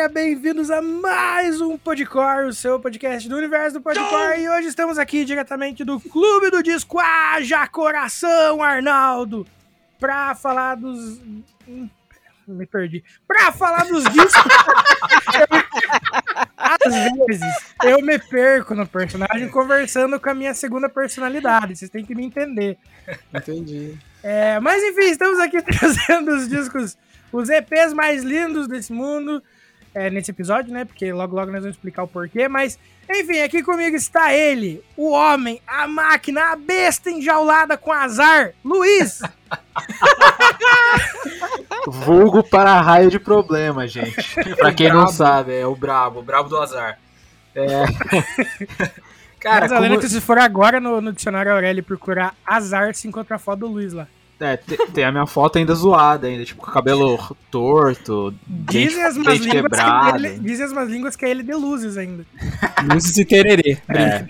galera, bem-vindos a mais um Podcore, o seu podcast do universo do Podcore. E hoje estamos aqui diretamente do Clube do Disco Haja Coração, Arnaldo, pra falar dos. Hum, Me perdi. Pra falar dos discos. Às vezes eu me perco no personagem conversando com a minha segunda personalidade. Vocês têm que me entender. Entendi. É, mas enfim, estamos aqui trazendo os discos, os EPs mais lindos desse mundo é, nesse episódio, né? Porque logo logo nós vamos explicar o porquê. Mas enfim, aqui comigo está ele, o homem, a máquina, a besta enjaulada com azar, Luiz. Vulgo para raio de problema, gente. pra quem não sabe, é o brabo, o brabo do azar. É. Cara, Mas, como... que se for agora no, no dicionário Aurélio procurar azar, se encontra a foto do Luiz lá. É, te- tem a minha foto ainda zoada, ainda, tipo, com o cabelo torto, dente, Dizem as más dente línguas que quebrado. ele, dizem as más línguas que é ele de luzes ainda. Luzes e tererê. É,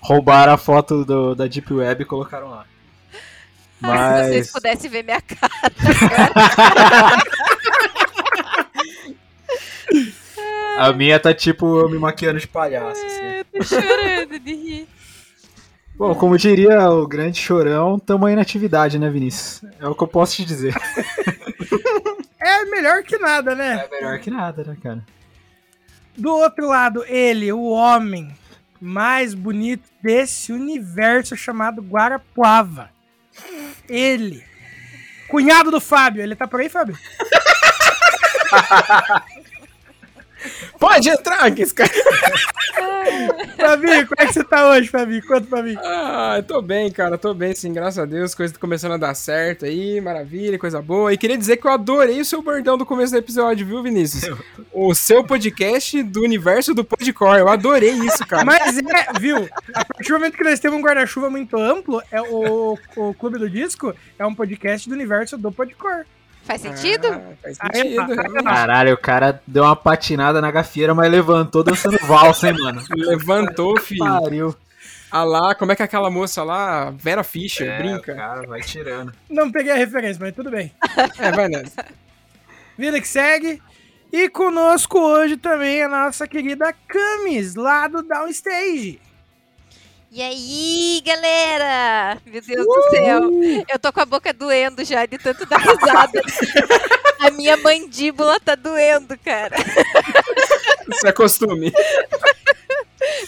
roubaram a foto do- da Deep Web e colocaram lá. Ai, se vocês Mas. pudessem ver minha cara. A minha tá tipo eu me maquiando de palhaço. assim. Eu tô chorando de rir. Bom, como diria o grande chorão, tamo aí na atividade, né, Vinícius? É o que eu posso te dizer. É melhor que nada, né? É melhor que nada, né, cara? Do outro lado, ele, o homem mais bonito desse universo chamado Guarapuava. Ele, cunhado do Fábio. Ele tá por aí, Fábio? Pode entrar, que esse cara. Fabinho, como é que você tá hoje, Fabinho? Conta pra mim. Ah, eu tô bem, cara. Tô bem, sim, graças a Deus. Coisa tá começando a dar certo aí, maravilha, coisa boa. E queria dizer que eu adorei o seu bordão do começo do episódio, viu, Vinícius? O seu podcast do universo do Podcore. Eu adorei isso, cara. Mas é, viu? A partir do momento que nós temos um guarda-chuva muito amplo, é o, o Clube do Disco é um podcast do universo do Podcor. Faz sentido? Ah, faz sentido. Caralho, o cara deu uma patinada na gafieira, mas levantou dançando valsa, hein, mano? Levantou, filho. Pariu. Ah lá, como é que é aquela moça lá, Vera Fischer, É, brinca? Cara, vai tirando. Não peguei a referência, mas tudo bem. É, vai nessa. Vida que segue. E conosco hoje também a nossa querida Camis, lá do Downstage. E aí, galera? Meu Deus do céu. Eu tô com a boca doendo já de tanto dar risada. a minha mandíbula tá doendo, cara. Isso é costume.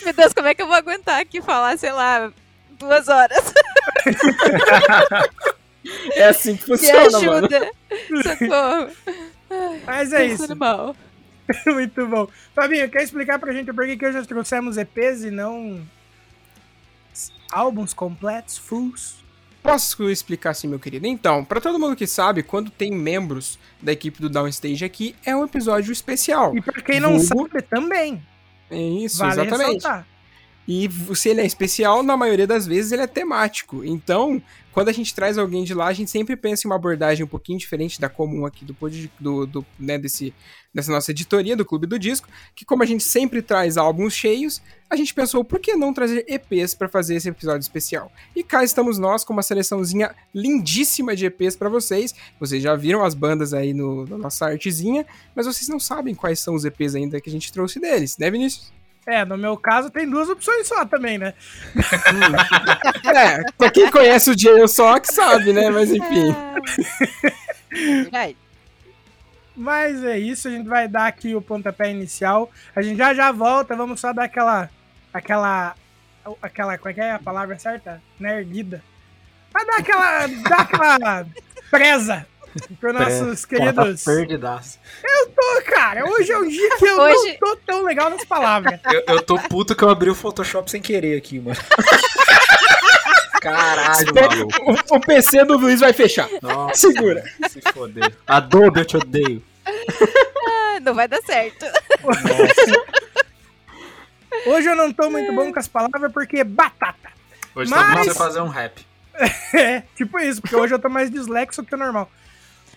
Meu Deus, como é que eu vou aguentar aqui falar, sei lá, duas horas? É assim que Me funciona, mano. ajuda. Socorro. Mas é isso. Mal. Muito bom. Fabinho, quer explicar pra gente por que que hoje nós trouxemos EPs e não álbuns completos, fulls? Posso explicar assim, meu querido? Então, pra todo mundo que sabe, quando tem membros da equipe do Downstage aqui, é um episódio especial. E pra quem não Vulgo. sabe também, É isso, vale exatamente. ressaltar. E se ele é especial, na maioria das vezes ele é temático. Então, quando a gente traz alguém de lá, a gente sempre pensa em uma abordagem um pouquinho diferente da comum aqui do, do, do né, desse, dessa nossa editoria do Clube do Disco, que como a gente sempre traz álbuns cheios, a gente pensou por que não trazer EPs para fazer esse episódio especial. E cá estamos nós com uma seleçãozinha lindíssima de EPs para vocês. Vocês já viram as bandas aí no, na nossa artezinha, mas vocês não sabem quais são os EPs ainda que a gente trouxe deles, né, Vinícius? É, no meu caso tem duas opções só também, né? É, pra quem conhece o Jay só que sabe, né? Mas enfim. Vai. Mas é isso, a gente vai dar aqui o pontapé inicial. A gente já já volta, vamos só dar aquela. aquela. aquela. como é que é a palavra certa? Não é erguida. Vai dar aquela. dar aquela presa para nossos Cara, tá queridos. perdidaço. Pô, cara, hoje é um dia que eu Hoje- não tô tão legal nas palavras. Eu, eu tô puto que eu abri o Photoshop sem querer aqui, mano. Caralho, maluco. O, o PC do Luiz vai fechar. Nossa, Segura. se foder. Adobe, eu te odeio. Ah, não vai dar certo. Hoje eu não tô muito bom com as palavras porque batata. Hoje Mas- todo mundo vai fazer um rap. É, tipo isso, porque hoje eu tô mais dislexo que o normal.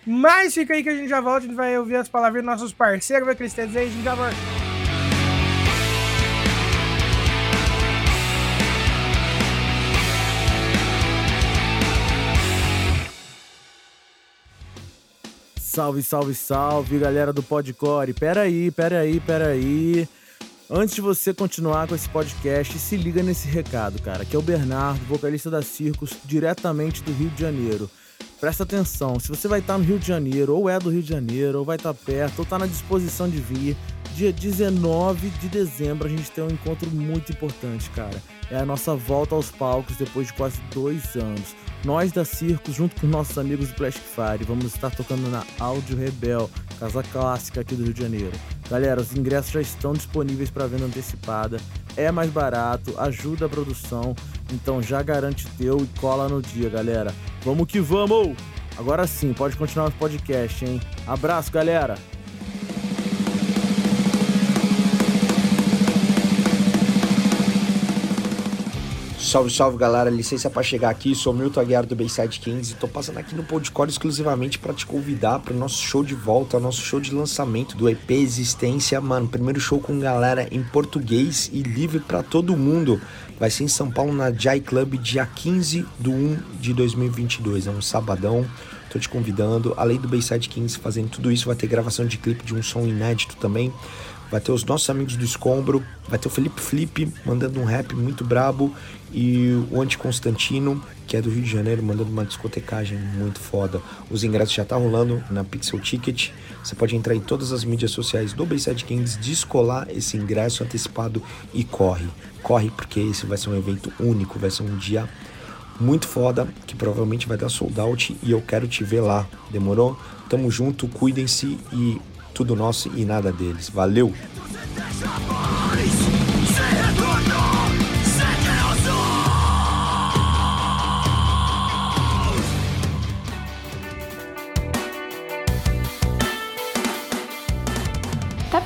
Mas fica aí que a gente já volta, a gente vai ouvir as palavras dos nossos parceiros, têm a dizer a gente já volta. Salve, salve, salve, galera do Podcore. Pera aí, pera aí, pera aí. Antes de você continuar com esse podcast, se liga nesse recado, cara, que é o Bernardo, vocalista da Circus, diretamente do Rio de Janeiro. Presta atenção, se você vai estar no Rio de Janeiro, ou é do Rio de Janeiro, ou vai estar perto, ou está na disposição de vir, dia 19 de dezembro a gente tem um encontro muito importante, cara. É a nossa volta aos palcos depois de quase dois anos. Nós da Circos, junto com nossos amigos do Plastic Fire, vamos estar tocando na Áudio Rebel, casa clássica aqui do Rio de Janeiro. Galera, os ingressos já estão disponíveis para venda antecipada, é mais barato, ajuda a produção, então já garante teu e cola no dia, galera. Vamos que vamos! Agora sim, pode continuar o podcast, hein? Abraço, galera! Salve, salve galera, licença para chegar aqui, sou Milton Aguiar do Bayside Kings e tô passando aqui no Podcore exclusivamente para te convidar para o nosso show de volta, nosso show de lançamento do EP Existência, mano, primeiro show com galera em português e livre para todo mundo. Vai ser em São Paulo na Jai Club dia 15 de 1 de 2022, é um sabadão. Tô te convidando, além do Bayside Kings fazendo tudo isso, vai ter gravação de clipe de um som inédito também. Vai ter os nossos amigos do Escombro, vai ter o Felipe Flip mandando um rap muito brabo e o Anti Constantino, que é do Rio de Janeiro, mandando uma discotecagem muito foda. Os ingressos já tá rolando na Pixel Ticket. Você pode entrar em todas as mídias sociais do Bayside Kings, descolar esse ingresso antecipado e corre. Corre porque esse vai ser um evento único, vai ser um dia muito foda, que provavelmente vai dar sold out e eu quero te ver lá. Demorou? Tamo junto, cuidem-se e tudo nosso e nada deles. Valeu!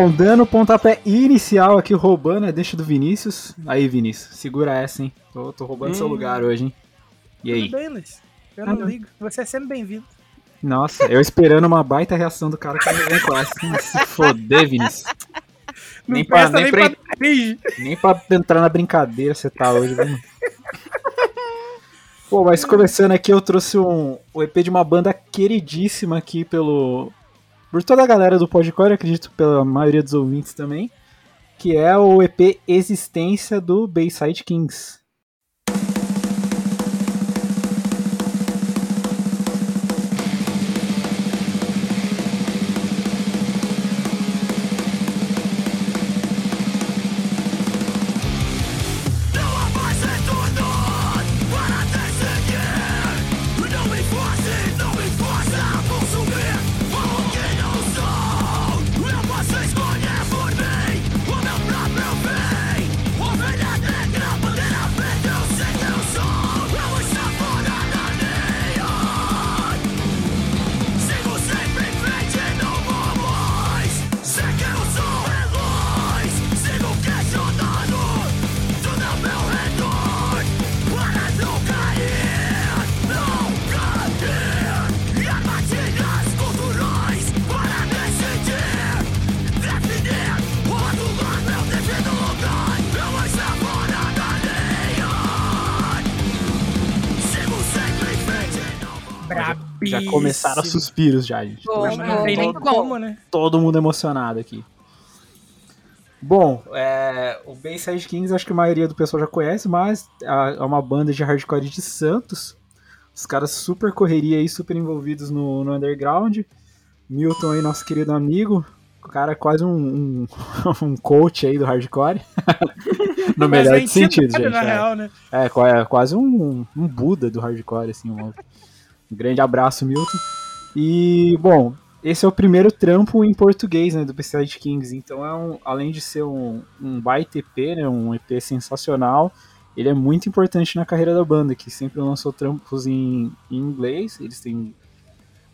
Bom, dando pontapé inicial aqui, roubando a deixa do Vinícius. Aí, Vinícius, segura essa, hein? Tô, tô roubando hum. seu lugar hoje, hein? E aí? Tudo bem, Luiz. Eu não ah, ligo. Você é sempre bem-vindo. Nossa, eu esperando uma baita reação do cara que não vem classe. Se foder, Vinícius. Não Nem pra- nem nem pra-. Nem pra entrar na brincadeira você tá hoje, vamos. Pô, mas começando aqui, eu trouxe um, o EP de uma banda queridíssima aqui pelo. Por toda a galera do Podcore, acredito pela maioria dos ouvintes também. Que é o EP Existência do Bayside Kings. Já começaram os suspiros já, gente. Bom, Mas não tem nem bom, como, né? todo mundo emocionado aqui. Bom, é, o Bayside Kings acho que a maioria do pessoal já conhece, mas é uma banda de hardcore de Santos. Os caras super correria aí, super envolvidos no, no underground. Milton aí, nosso querido amigo. O cara é quase um, um, um coach aí do hardcore. no melhor é sentidos, entidade, gente. Na é. real, né? É, é quase um, um Buda do hardcore, assim. Um, um grande abraço, Milton. E, bom, esse é o primeiro trampo em português, né, do Beside Kings. Então, é um, além de ser um, um baita EP, né, um EP sensacional, ele é muito importante na carreira da banda, que sempre lançou trampos em, em inglês. Eles têm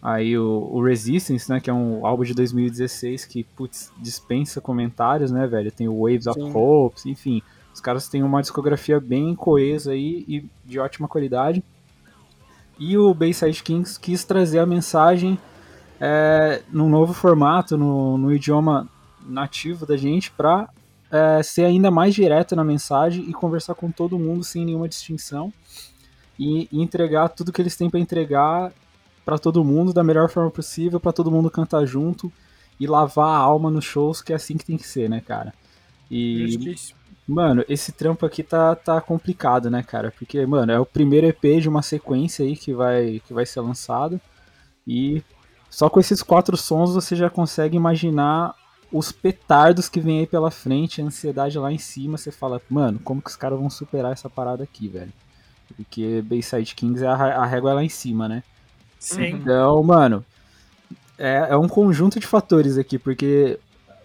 aí o, o Resistance, né, que é um álbum de 2016 que, putz, dispensa comentários, né, velho? Tem o Waves of Sim. Hopes, enfim. Os caras têm uma discografia bem coesa aí e de ótima qualidade. E o Bayside Kings quis trazer a mensagem é, num novo formato, no, no idioma nativo da gente, pra é, ser ainda mais direto na mensagem e conversar com todo mundo sem nenhuma distinção. E, e entregar tudo que eles têm pra entregar pra todo mundo da melhor forma possível, pra todo mundo cantar junto e lavar a alma nos shows, que é assim que tem que ser, né, cara? E, Justíssimo. Mano, esse trampo aqui tá, tá complicado, né, cara? Porque, mano, é o primeiro EP de uma sequência aí que vai, que vai ser lançado. E só com esses quatro sons você já consegue imaginar os petardos que vem aí pela frente, a ansiedade lá em cima. Você fala, mano, como que os caras vão superar essa parada aqui, velho? Porque Bayside Kings é a, a régua lá em cima, né? Sim. Então, mano, é, é um conjunto de fatores aqui, porque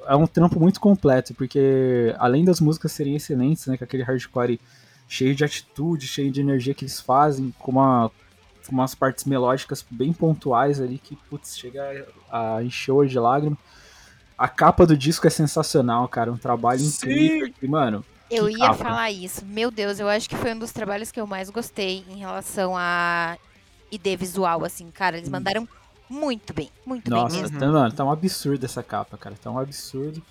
é um trampo muito completo, porque além das músicas serem excelentes, né, com aquele hardcore cheio de atitude, cheio de energia que eles fazem, com, uma, com umas partes melódicas bem pontuais ali, que, putz, chega a encher olho de lágrima. A capa do disco é sensacional, cara, um trabalho Sim. incrível. E, mano, Eu ia capa. falar isso. Meu Deus, eu acho que foi um dos trabalhos que eu mais gostei em relação a ID visual, assim, cara. Eles mandaram muito bem, muito Nossa, bem mesmo. tá, mano, tá um absurdo essa capa, cara. Tá um absurdo.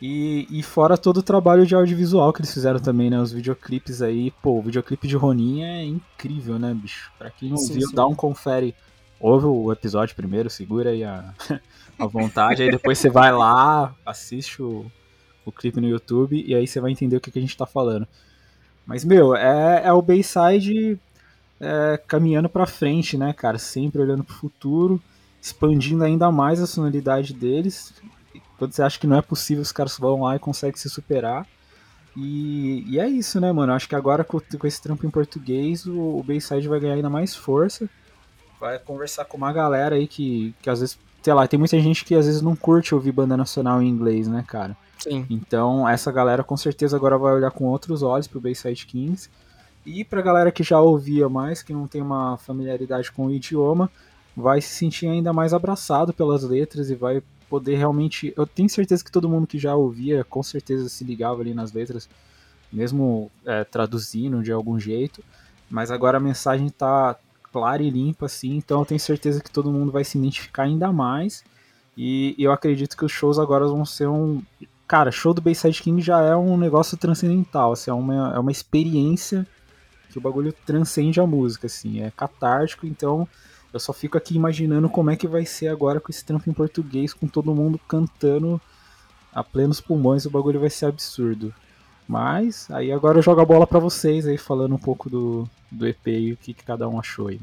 E, e fora todo o trabalho de audiovisual que eles fizeram também, né? Os videoclipes aí. Pô, o videoclipe de Ronin é incrível, né, bicho? Pra quem não Sim, viu, sim. dá um confere. Ouve o episódio primeiro, segura aí a, a vontade. aí depois você vai lá, assiste o, o clipe no YouTube e aí você vai entender o que, que a gente tá falando. Mas, meu, é, é o Bayside é, caminhando pra frente, né, cara? Sempre olhando pro futuro expandindo ainda mais a sonoridade deles. Quando você acha que não é possível, os caras vão lá e conseguem se superar. E, e é isso, né, mano? Acho que agora com, com esse trampo em português, o, o Bayside vai ganhar ainda mais força. Vai conversar com uma galera aí que, que às vezes, sei lá, tem muita gente que às vezes não curte ouvir banda nacional em inglês, né, cara? Sim. Então, essa galera com certeza agora vai olhar com outros olhos pro Bayside Kings. E pra galera que já ouvia mais, que não tem uma familiaridade com o idioma, vai se sentir ainda mais abraçado pelas letras e vai poder realmente. Eu tenho certeza que todo mundo que já ouvia, com certeza se ligava ali nas letras, mesmo é, traduzindo de algum jeito. Mas agora a mensagem tá clara e limpa, assim, então eu tenho certeza que todo mundo vai se identificar ainda mais. E, eu acredito que os shows agora vão ser um, cara, show do Bayside King já é um negócio transcendental, assim, é uma, é uma experiência que o bagulho transcende a música, assim, é catártico, então eu só fico aqui imaginando como é que vai ser agora com esse trampo em português, com todo mundo cantando a plenos pulmões, o bagulho vai ser absurdo. Mas aí agora eu jogo a bola para vocês aí, falando um pouco do, do EP e o que, que cada um achou aí.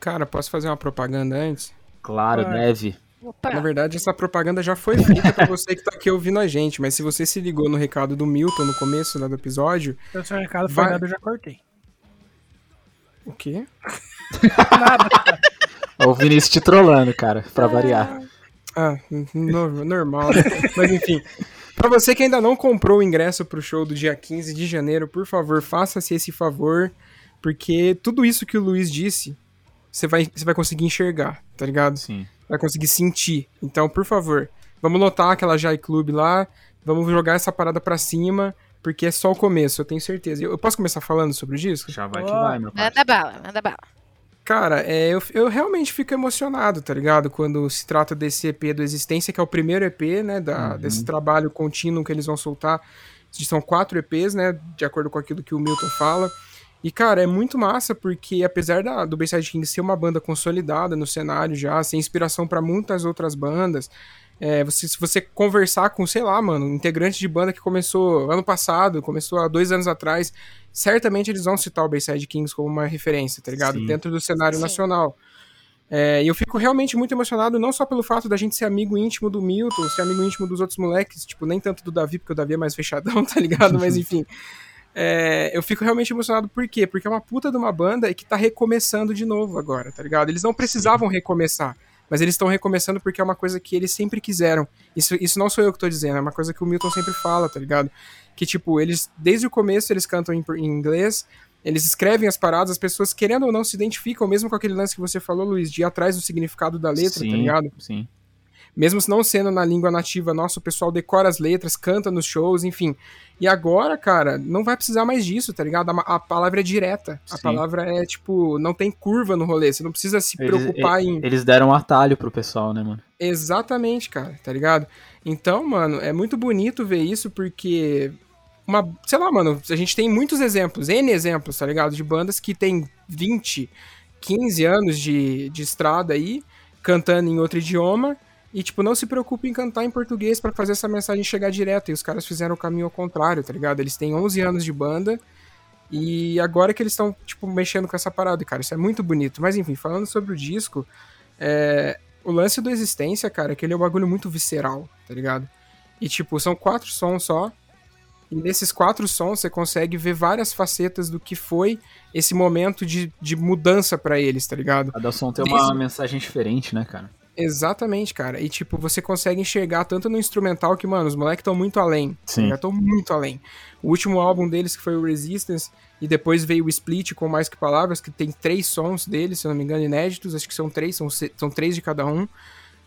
Cara, posso fazer uma propaganda antes? Claro, Ah. deve. Opa. Na verdade, essa propaganda já foi feita pra você que tá aqui ouvindo a gente, mas se você se ligou no recado do Milton no começo né, do episódio, Então, seu recado foi Vai. nada, eu já cortei. o quê? Nada. Ó, O Vinícius te trollando, cara, pra variar. Ah, no- normal, né? Mas enfim. Pra você que ainda não comprou o ingresso pro show do dia 15 de janeiro, por favor, faça-se esse favor, porque tudo isso que o Luiz disse, você vai, você vai conseguir enxergar, tá ligado? Sim. Vai conseguir sentir. Então, por favor, vamos lotar aquela Jai Club lá, vamos jogar essa parada pra cima, porque é só o começo, eu tenho certeza. Eu eu posso começar falando sobre o disco? Já vai que Ó. vai, meu pai. Manda bala, manda bala. Cara, é, eu, eu realmente fico emocionado, tá ligado? Quando se trata desse EP do Existência, que é o primeiro EP, né? Da, Uhum. Desse trabalho contínuo que eles vão soltar. São quatro EPs, né? De acordo com aquilo que o Milton fala. E, cara, é muito massa porque, apesar da, do Bayside King ser uma banda consolidada no cenário já, ser inspiração pra muitas outras bandas, é, você, se você conversar com, sei lá, mano, integrante de banda que começou ano passado, começou há dois anos atrás, certamente eles vão citar o Bayside Kings como uma referência, tá ligado? Sim. Dentro do cenário Sim. nacional. É, e eu fico realmente muito emocionado, não só pelo fato da gente ser amigo íntimo do Milton, ser amigo íntimo dos outros moleques, tipo, nem tanto do Davi, porque o Davi é mais fechadão, tá ligado? Mas enfim. É, eu fico realmente emocionado por quê? Porque é uma puta de uma banda e que tá recomeçando de novo agora, tá ligado? Eles não precisavam recomeçar, mas eles estão recomeçando porque é uma coisa que eles sempre quiseram. Isso, isso não sou eu que tô dizendo, é uma coisa que o Milton sempre fala, tá ligado? Que, tipo, eles, desde o começo, eles cantam em, em inglês, eles escrevem as paradas, as pessoas, querendo ou não, se identificam, mesmo com aquele lance que você falou, Luiz, de ir atrás do significado da letra, sim, tá ligado? Sim. Mesmo não sendo na língua nativa nossa, o pessoal decora as letras, canta nos shows, enfim. E agora, cara, não vai precisar mais disso, tá ligado? A, a palavra é direta. A Sim. palavra é, tipo, não tem curva no rolê. Você não precisa se Eles- preocupar em. Eles deram um atalho pro pessoal, né, mano? Exatamente, cara, tá ligado? Então, mano, é muito bonito ver isso porque. Uma, sei lá, mano, a gente tem muitos exemplos, N exemplos, tá ligado? De bandas que tem 20, 15 anos de, de estrada aí, cantando em outro idioma, e, tipo, não se preocupe em cantar em português pra fazer essa mensagem chegar direto. E os caras fizeram o caminho ao contrário, tá ligado? Eles têm 11 anos de banda, e agora que eles estão, tipo, mexendo com essa parada, cara, isso é muito bonito. Mas, enfim, falando sobre o disco, é, o lance do Existência, cara, é que ele é um bagulho muito visceral, tá ligado? E, tipo, são quatro sons só. E nesses quatro sons você consegue ver várias facetas do que foi esse momento de, de mudança pra eles, tá ligado? Cada som tem uma Desde- mensagem diferente, né, cara? Exatamente, cara. E, tipo, você consegue enxergar tanto no instrumental que, mano, os moleques estão muito além. Sim. Já estão muito além. O último álbum deles, que foi o Resistance, e depois veio o Split com Mais Que Palavras, que tem três sons deles, se eu não me engano, inéditos. Acho que são três, são, são três de cada um.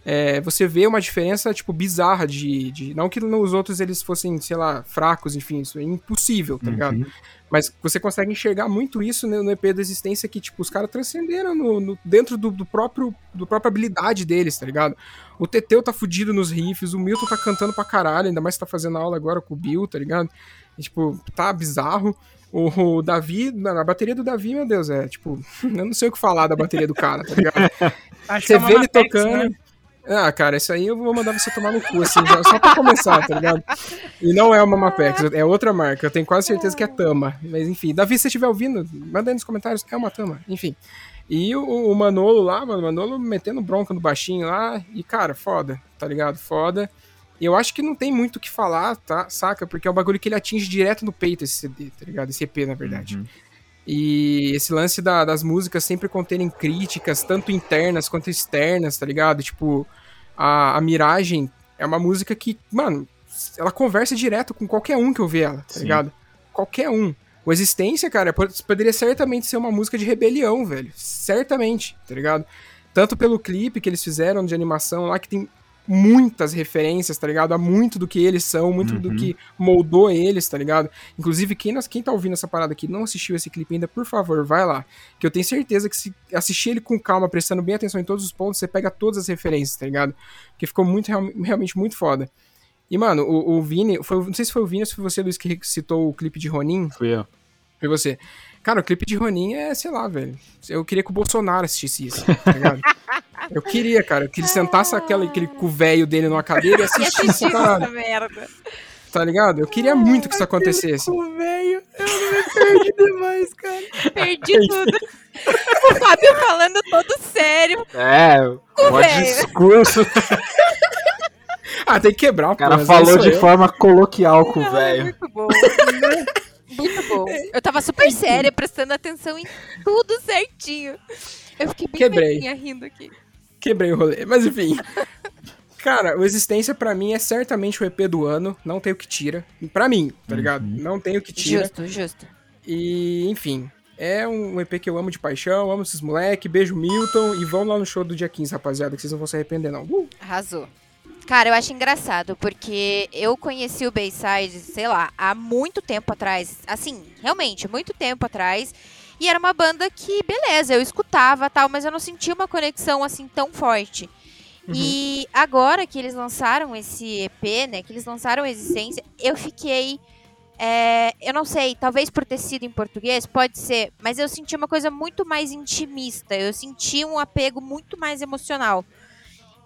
É, você vê uma diferença, tipo, bizarra de, de... Não que nos outros eles fossem, sei lá, fracos, enfim, isso é impossível, tá ligado? Mas você consegue enxergar muito isso no no EP da Existência, que, tipo, os caras transcenderam no, no- dentro do, do próprio do própria habilidade deles, tá ligado? O Teteu tá fudido nos riffs, o Milton tá cantando pra caralho, ainda mais que tá fazendo aula agora com o Bill, tá ligado? E, tipo, tá bizarro. O, o Davi, na, a bateria do Davi, meu Deus, é, tipo, eu não sei o que falar da bateria do cara, tá ligado? Acho Você que é vê ele tocando. né? Ah, cara, isso aí eu vou mandar você tomar no cu, assim, já- só pra começar, tá ligado? E não é uma Mapex, é outra marca. Eu tenho quase certeza que é Tama. Mas enfim, Davi, se você estiver ouvindo, manda aí nos comentários, é uma Tama, enfim. E o, o Manolo lá, mano, o Manolo metendo bronca no baixinho lá, e cara, foda, tá ligado? Foda. E eu acho que não tem muito o que falar, tá? Saca? Porque é um bagulho que ele atinge direto no peito, esse CD, tá ligado? Esse EP, na verdade. Uhum. E esse lance da- das músicas sempre conterem críticas, tanto internas quanto externas, tá ligado? Tipo, a, a Miragem é uma música que, mano, ela conversa direto com qualquer um que ouvir ela, tá Sim. ligado? Qualquer um. O Existência, cara, pod- poderia certamente ser uma música de rebelião, velho. Certamente, tá ligado? Tanto pelo clipe que eles fizeram de animação lá, que tem muitas referências, tá ligado? A muito do que eles são, muito do Uhum. que moldou eles, tá ligado? Inclusive, quem, quem tá ouvindo essa parada aqui não assistiu esse clipe ainda, por favor, vai lá. Que eu tenho certeza que se assistir ele com calma, prestando bem atenção em todos os pontos, você pega todas as referências, tá ligado? Porque ficou muito, real- realmente muito foda. E, mano, o, o Vini, foi, não sei se foi o Vini ou se foi você, Luiz, que citou o clipe de Ronin. Fui eu. Foi você. Cara, o clipe de Ronin é, sei lá, velho. Eu queria que o Bolsonaro assistisse isso, tá ligado? Eu queria, cara. Eu queria que ele sentasse aquela, aquele o velho dele numa cadeira e assistisse, assistir caralho. essa merda. Tá ligado? Eu queria muito que isso acontecesse. O velho, eu me perdi demais, cara. Perdi tudo. O Fábio falando todo sério. É, o velho. discurso. Ah, tem que quebrar, O cara pô, falou mas de isso eu. forma coloquial com o velho. Muito bom. Muito bom. Eu tava super séria, prestando atenção em tudo certinho. Eu fiquei bem Quebrei. rindo aqui. Quebrei o rolê. Mas enfim. Cara, o Existência pra mim é certamente o EP do ano. Não tem o que tira. Pra mim, tá ligado? Não tem o que tira. Justo, justo. E, enfim. É um EP que eu amo de paixão, amo esses moleque, beijo Milton e vão lá no show do dia 15, rapaziada, que vocês não vão se arrepender, não. Uh! Arrasou. Cara, eu acho engraçado, porque eu conheci o Bayside, sei lá, há muito tempo atrás. Assim, realmente, muito tempo atrás. E era uma banda que, beleza, eu escutava tal, mas eu não sentia uma conexão assim tão forte. E agora que eles lançaram esse EP, né? Que eles lançaram Existência, eu fiquei. é, eu não sei, talvez por ter sido em português, pode ser, mas eu senti uma coisa muito mais intimista. Eu senti um apego muito mais emocional.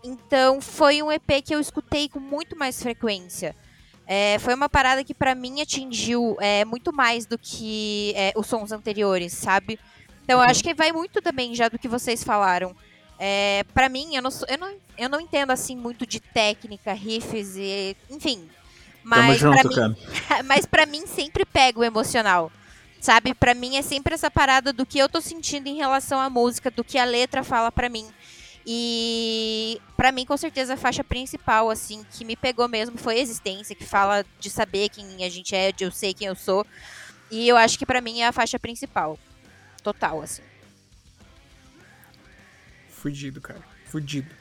Então foi um EP que eu escutei com muito mais frequência. É, foi uma parada que pra mim atingiu é, muito mais do que é, os sons anteriores, sabe? Então eu acho que vai muito também já do que vocês falaram. É, para mim, eu não, eu, não, eu não entendo assim muito de técnica, riffs e. Enfim. Mas pra junto, mim, mas para mim sempre pega o emocional. Sabe? Pra mim é sempre essa parada do que eu tô sentindo em relação à música, do que a letra fala pra mim. E pra mim, com certeza, a faixa principal, assim, que me pegou mesmo foi Existência, que fala de saber quem a gente é, de eu sei quem eu sou. E eu acho que pra mim é a faixa principal. Total, assim. Fudido, cara. Fudido.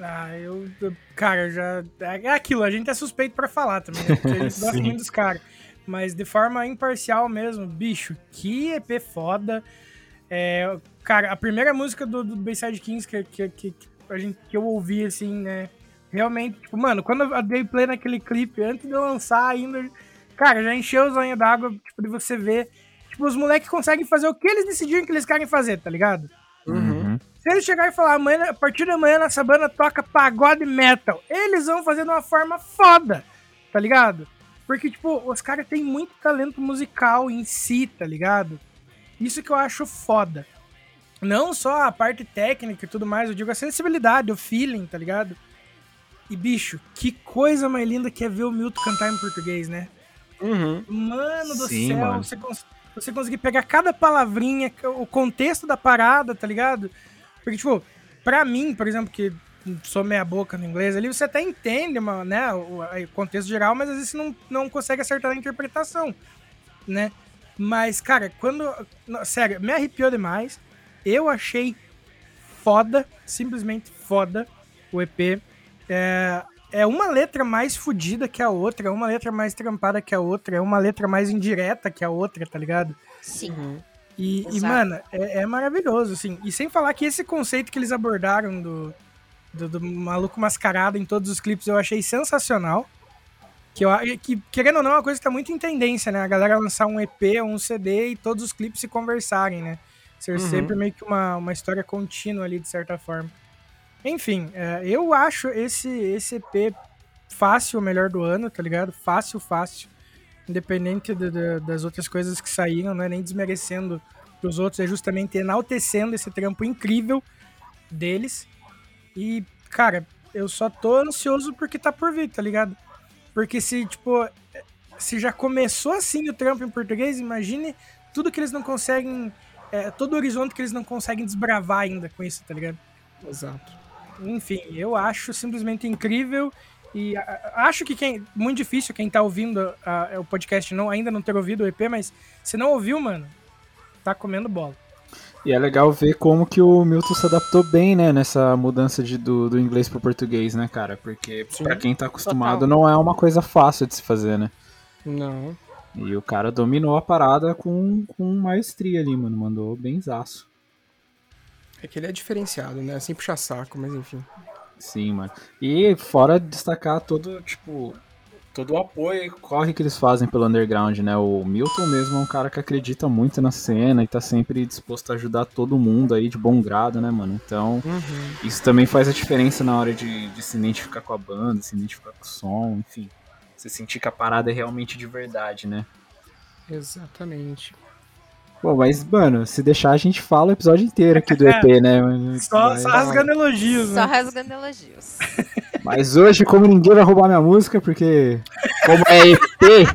Ah, eu, Cara, eu já. É aquilo, a gente é suspeito pra falar também, né? Porque a gente gosta muito dos caras. Mas de forma imparcial mesmo, bicho, que EP foda. É, cara, a primeira música do, do Bayside Kings que, que, que, a gente, que eu ouvi, assim, né? Realmente, tipo, mano, quando eu dei play naquele clipe, antes de eu lançar ainda, cara, já encheu os olhos d'água, tipo, de você ver. Tipo, os moleques conseguem fazer o que eles decidiram que eles querem fazer, tá ligado? Uhum. Se eles chegarem e falar, amanhã, a partir da manhã nossa banda toca pagode metal, eles vão fazer de uma forma foda, tá ligado? Porque, tipo, os caras têm muito talento musical em si, tá ligado? Isso que eu acho foda. Não só a parte técnica e tudo mais, eu digo a sensibilidade, o feeling, tá ligado? E, bicho, que coisa mais linda que é ver o Milton cantar em português, né? Uhum. Mano do Sim, céu, mano. Você, cons- você conseguir pegar cada palavrinha, o contexto da parada, tá ligado? Porque, tipo, pra mim, por exemplo, que sou meia boca no inglês ali, você até entende uma, né, o, contexto geral, mas às vezes você não, não consegue acertar a interpretação, né? Mas, cara, quando. não, Sério, me arrepiou demais. Eu achei foda, simplesmente foda o EP. É, é uma letra mais fodida que a outra, é uma letra mais trampada que a outra, é uma letra mais indireta que a outra, tá ligado? Sim. E, e, Exato. mano, é, é maravilhoso, assim. E sem falar que esse conceito que eles abordaram do, do, do maluco mascarado em todos os clipes eu achei sensacional. Que, eu, que, querendo ou não, é uma coisa que tá muito em tendência, né? A galera lançar um EP ou um CD e todos os clipes se conversarem, né? Ser Uhum. sempre meio que uma, uma história contínua ali, de certa forma. Enfim, é, eu acho esse, esse EP fácil o melhor do ano, tá ligado? Fácil, fácil. Independente do- do- das outras coisas que saíram, não é nem desmerecendo os outros, é justamente enaltecendo esse trampo incrível deles. E, cara, eu só tô ansioso porque tá por vir, tá ligado? Porque se, tipo, se já começou assim o trampo em português, imagine tudo que eles não conseguem, é, todo o horizonte que eles não conseguem desbravar ainda com isso, tá ligado? Exato. Enfim, eu acho simplesmente incrível e a- a- acho que quem muito difícil quem tá ouvindo a- o podcast não ainda não ter ouvido o EP, mas se não ouviu, mano, tá comendo bola. E é legal ver como que o Milton se adaptou bem, né, nessa mudança de, do, do inglês pro português, né, cara? Porque pra quem tá acostumado Total. não é uma coisa fácil de se fazer, né? Não. E o cara dominou a parada com, com maestria ali, mano. Mandou benzaço. É que ele é diferenciado, né? Sem puxar saco, mas enfim. Sim, mano. E fora destacar todo, tipo, todo o apoio e corre que eles fazem pelo underground, né? O Milton mesmo é um cara que acredita muito na cena e tá sempre disposto a ajudar todo mundo aí de bom grado, né, mano? Então, Uhum. isso também faz a diferença na hora de, de se identificar com a banda, se identificar com o som, enfim. Você sentir que a parada é realmente de verdade, né? Exatamente. Pô, mas, mano, se deixar a gente fala o episódio inteiro aqui do EP, né? Só, só rasgando elogios, Só né? rasgando elogios. Mas hoje, como ninguém vai roubar minha música, porque como é EP,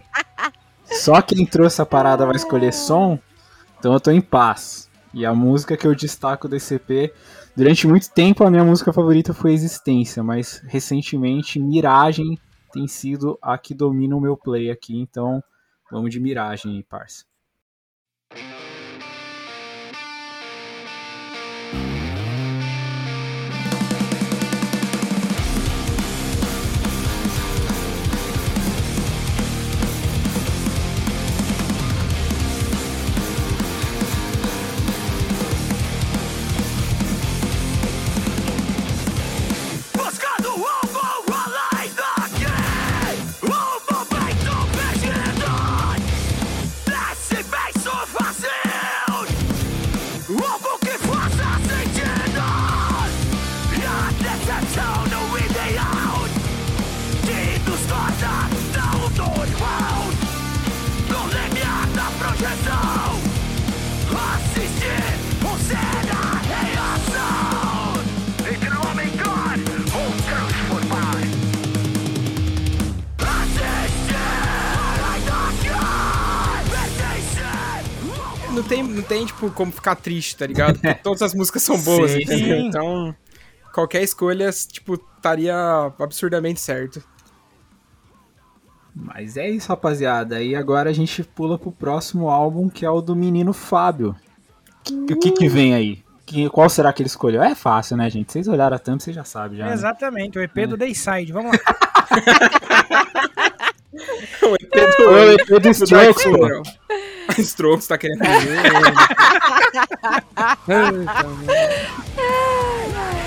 só quem trouxe a parada vai escolher som, então eu tô em paz. E a música que eu destaco desse EP, durante muito tempo a minha música favorita foi Existência, mas recentemente Miragem tem sido a que domina o meu play aqui, então vamos de Miragem parça. Tipo, como ficar triste, tá ligado? Porque todas as músicas são boas, Sim, entendeu? Então, qualquer escolha, tipo, estaria absurdamente certo. Mas é isso, rapaziada. E agora a gente pula pro próximo álbum, que é o do menino Fábio. O que que vem aí? Que- qual será que ele escolheu? É fácil, né, gente? Vocês olharam a thumb, vocês já sabem já. né? Exatamente, o EP do Dayside. Vamos lá. O EP O do, EP do do Dark Strokes. Funeral. Strokes tá querendo dizer. E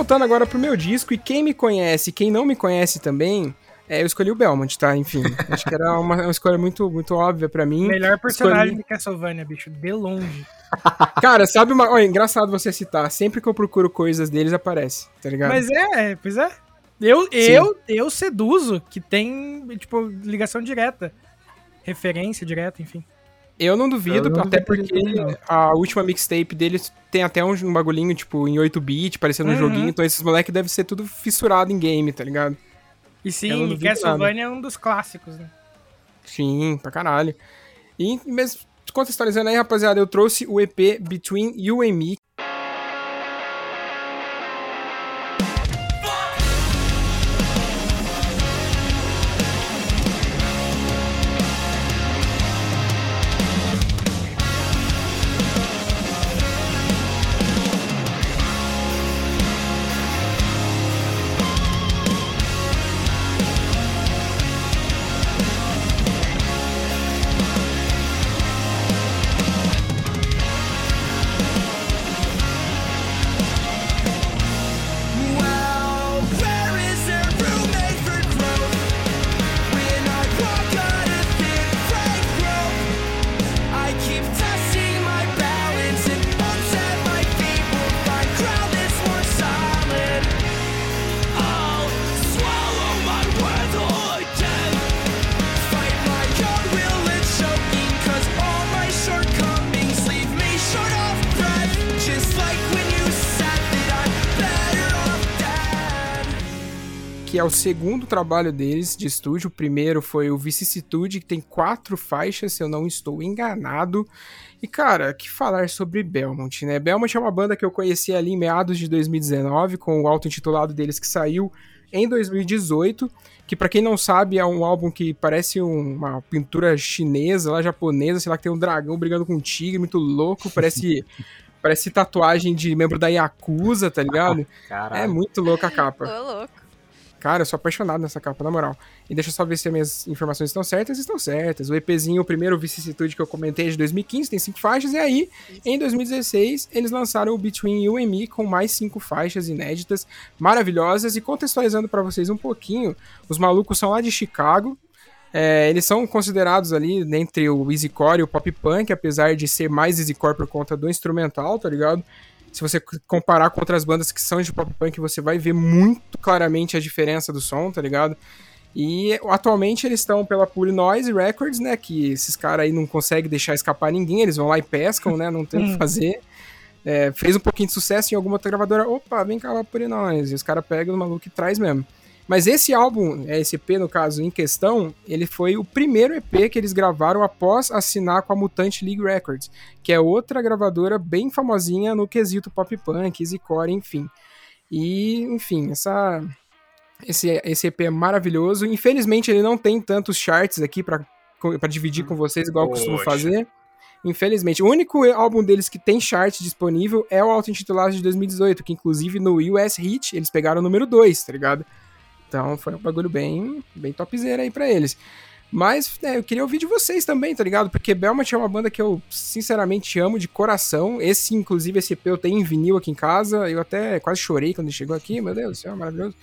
voltando agora pro meu disco, e quem me conhece, quem não me conhece também, é, eu escolhi o Belmont, tá? Enfim, acho que era uma, uma escolha muito, muito óbvia pra mim. Melhor personagem Escolhi- de Castlevania, bicho, de longe. Cara, sabe uma. Olha, engraçado você citar. Sempre que eu procuro coisas deles, aparece, tá ligado? Mas é, pois é. Eu, eu, eu seduzo que tem, tipo, ligação direta. Referência direta, enfim. Eu não duvido, Eu não até duvido porque não. a última mixtape deles tem até um, um bagulhinho, tipo, em 8-bit, parecendo um Uhum. joguinho. Então esses moleques devem ser tudo fissurado em game, tá ligado? E sim, Castlevania é um dos clássicos, né? Sim, pra caralho. E mesmo contextualizando aí, rapaziada, eu trouxe o EP Between You and Me. É o segundo trabalho deles de estúdio. O primeiro foi o Vicissitude, que tem quatro faixas, se eu não estou enganado. E, cara, que falar sobre Belmont, né? Belmont é uma banda que eu conheci ali em meados de 2019, com o auto-intitulado deles que saiu em 2018, que para quem não sabe é um álbum que parece um- uma pintura chinesa, lá japonesa, sei lá, que tem um dragão brigando com um tigre, muito louco, parece parece tatuagem de membro da Yakuza, tá ligado? É Caralho. muito louca a capa. louco. Cara, eu sou apaixonado nessa capa, na moral. E deixa eu só ver se as minhas informações estão certas. Estão certas. O EPzinho, o primeiro Vicissitude que eu comentei é de 2015, tem cinco faixas. E aí, em 2016, eles lançaram o Between You and Me com mais cinco faixas inéditas, maravilhosas. E contextualizando pra vocês um pouquinho, os malucos são lá de Chicago. É, eles são considerados ali entre o easycore e o pop punk, apesar de ser mais easycore por conta do instrumental, tá ligado? Se você comparar com outras bandas que são de pop punk, você vai ver muito claramente a diferença do som, tá ligado? E atualmente eles estão pela Pool Noise Records, né? Que esses caras aí não conseguem deixar escapar ninguém, eles vão lá e pescam, né? Não tem o que fazer. É, fez um pouquinho de sucesso em alguma outra gravadora. Opa, vem cá lá Pool Noise. E os caras pegam o maluco e traz mesmo. Mas esse álbum, é, esse EP no caso em questão, ele foi o primeiro EP que eles gravaram após assinar com a Mutant League Records, que é outra gravadora bem famosinha no quesito pop punk, easycore, enfim. E, enfim, essa esse, esse EP é maravilhoso. Infelizmente ele não tem tantos charts aqui pra pra dividir com vocês igual eu costumo fazer. Infelizmente, o único álbum deles que tem chart disponível é o auto-intitulado de 2018, que inclusive no US Hit eles pegaram o número 2, tá ligado? Então foi um bagulho bem, bem topzera aí pra eles. Mas é, eu queria ouvir de vocês também, tá ligado? Porque Belmont é uma banda que eu sinceramente amo de coração. Esse, inclusive, esse EP eu tenho em vinil aqui em casa. Eu até quase chorei quando ele chegou aqui, meu Deus do céu, maravilhoso.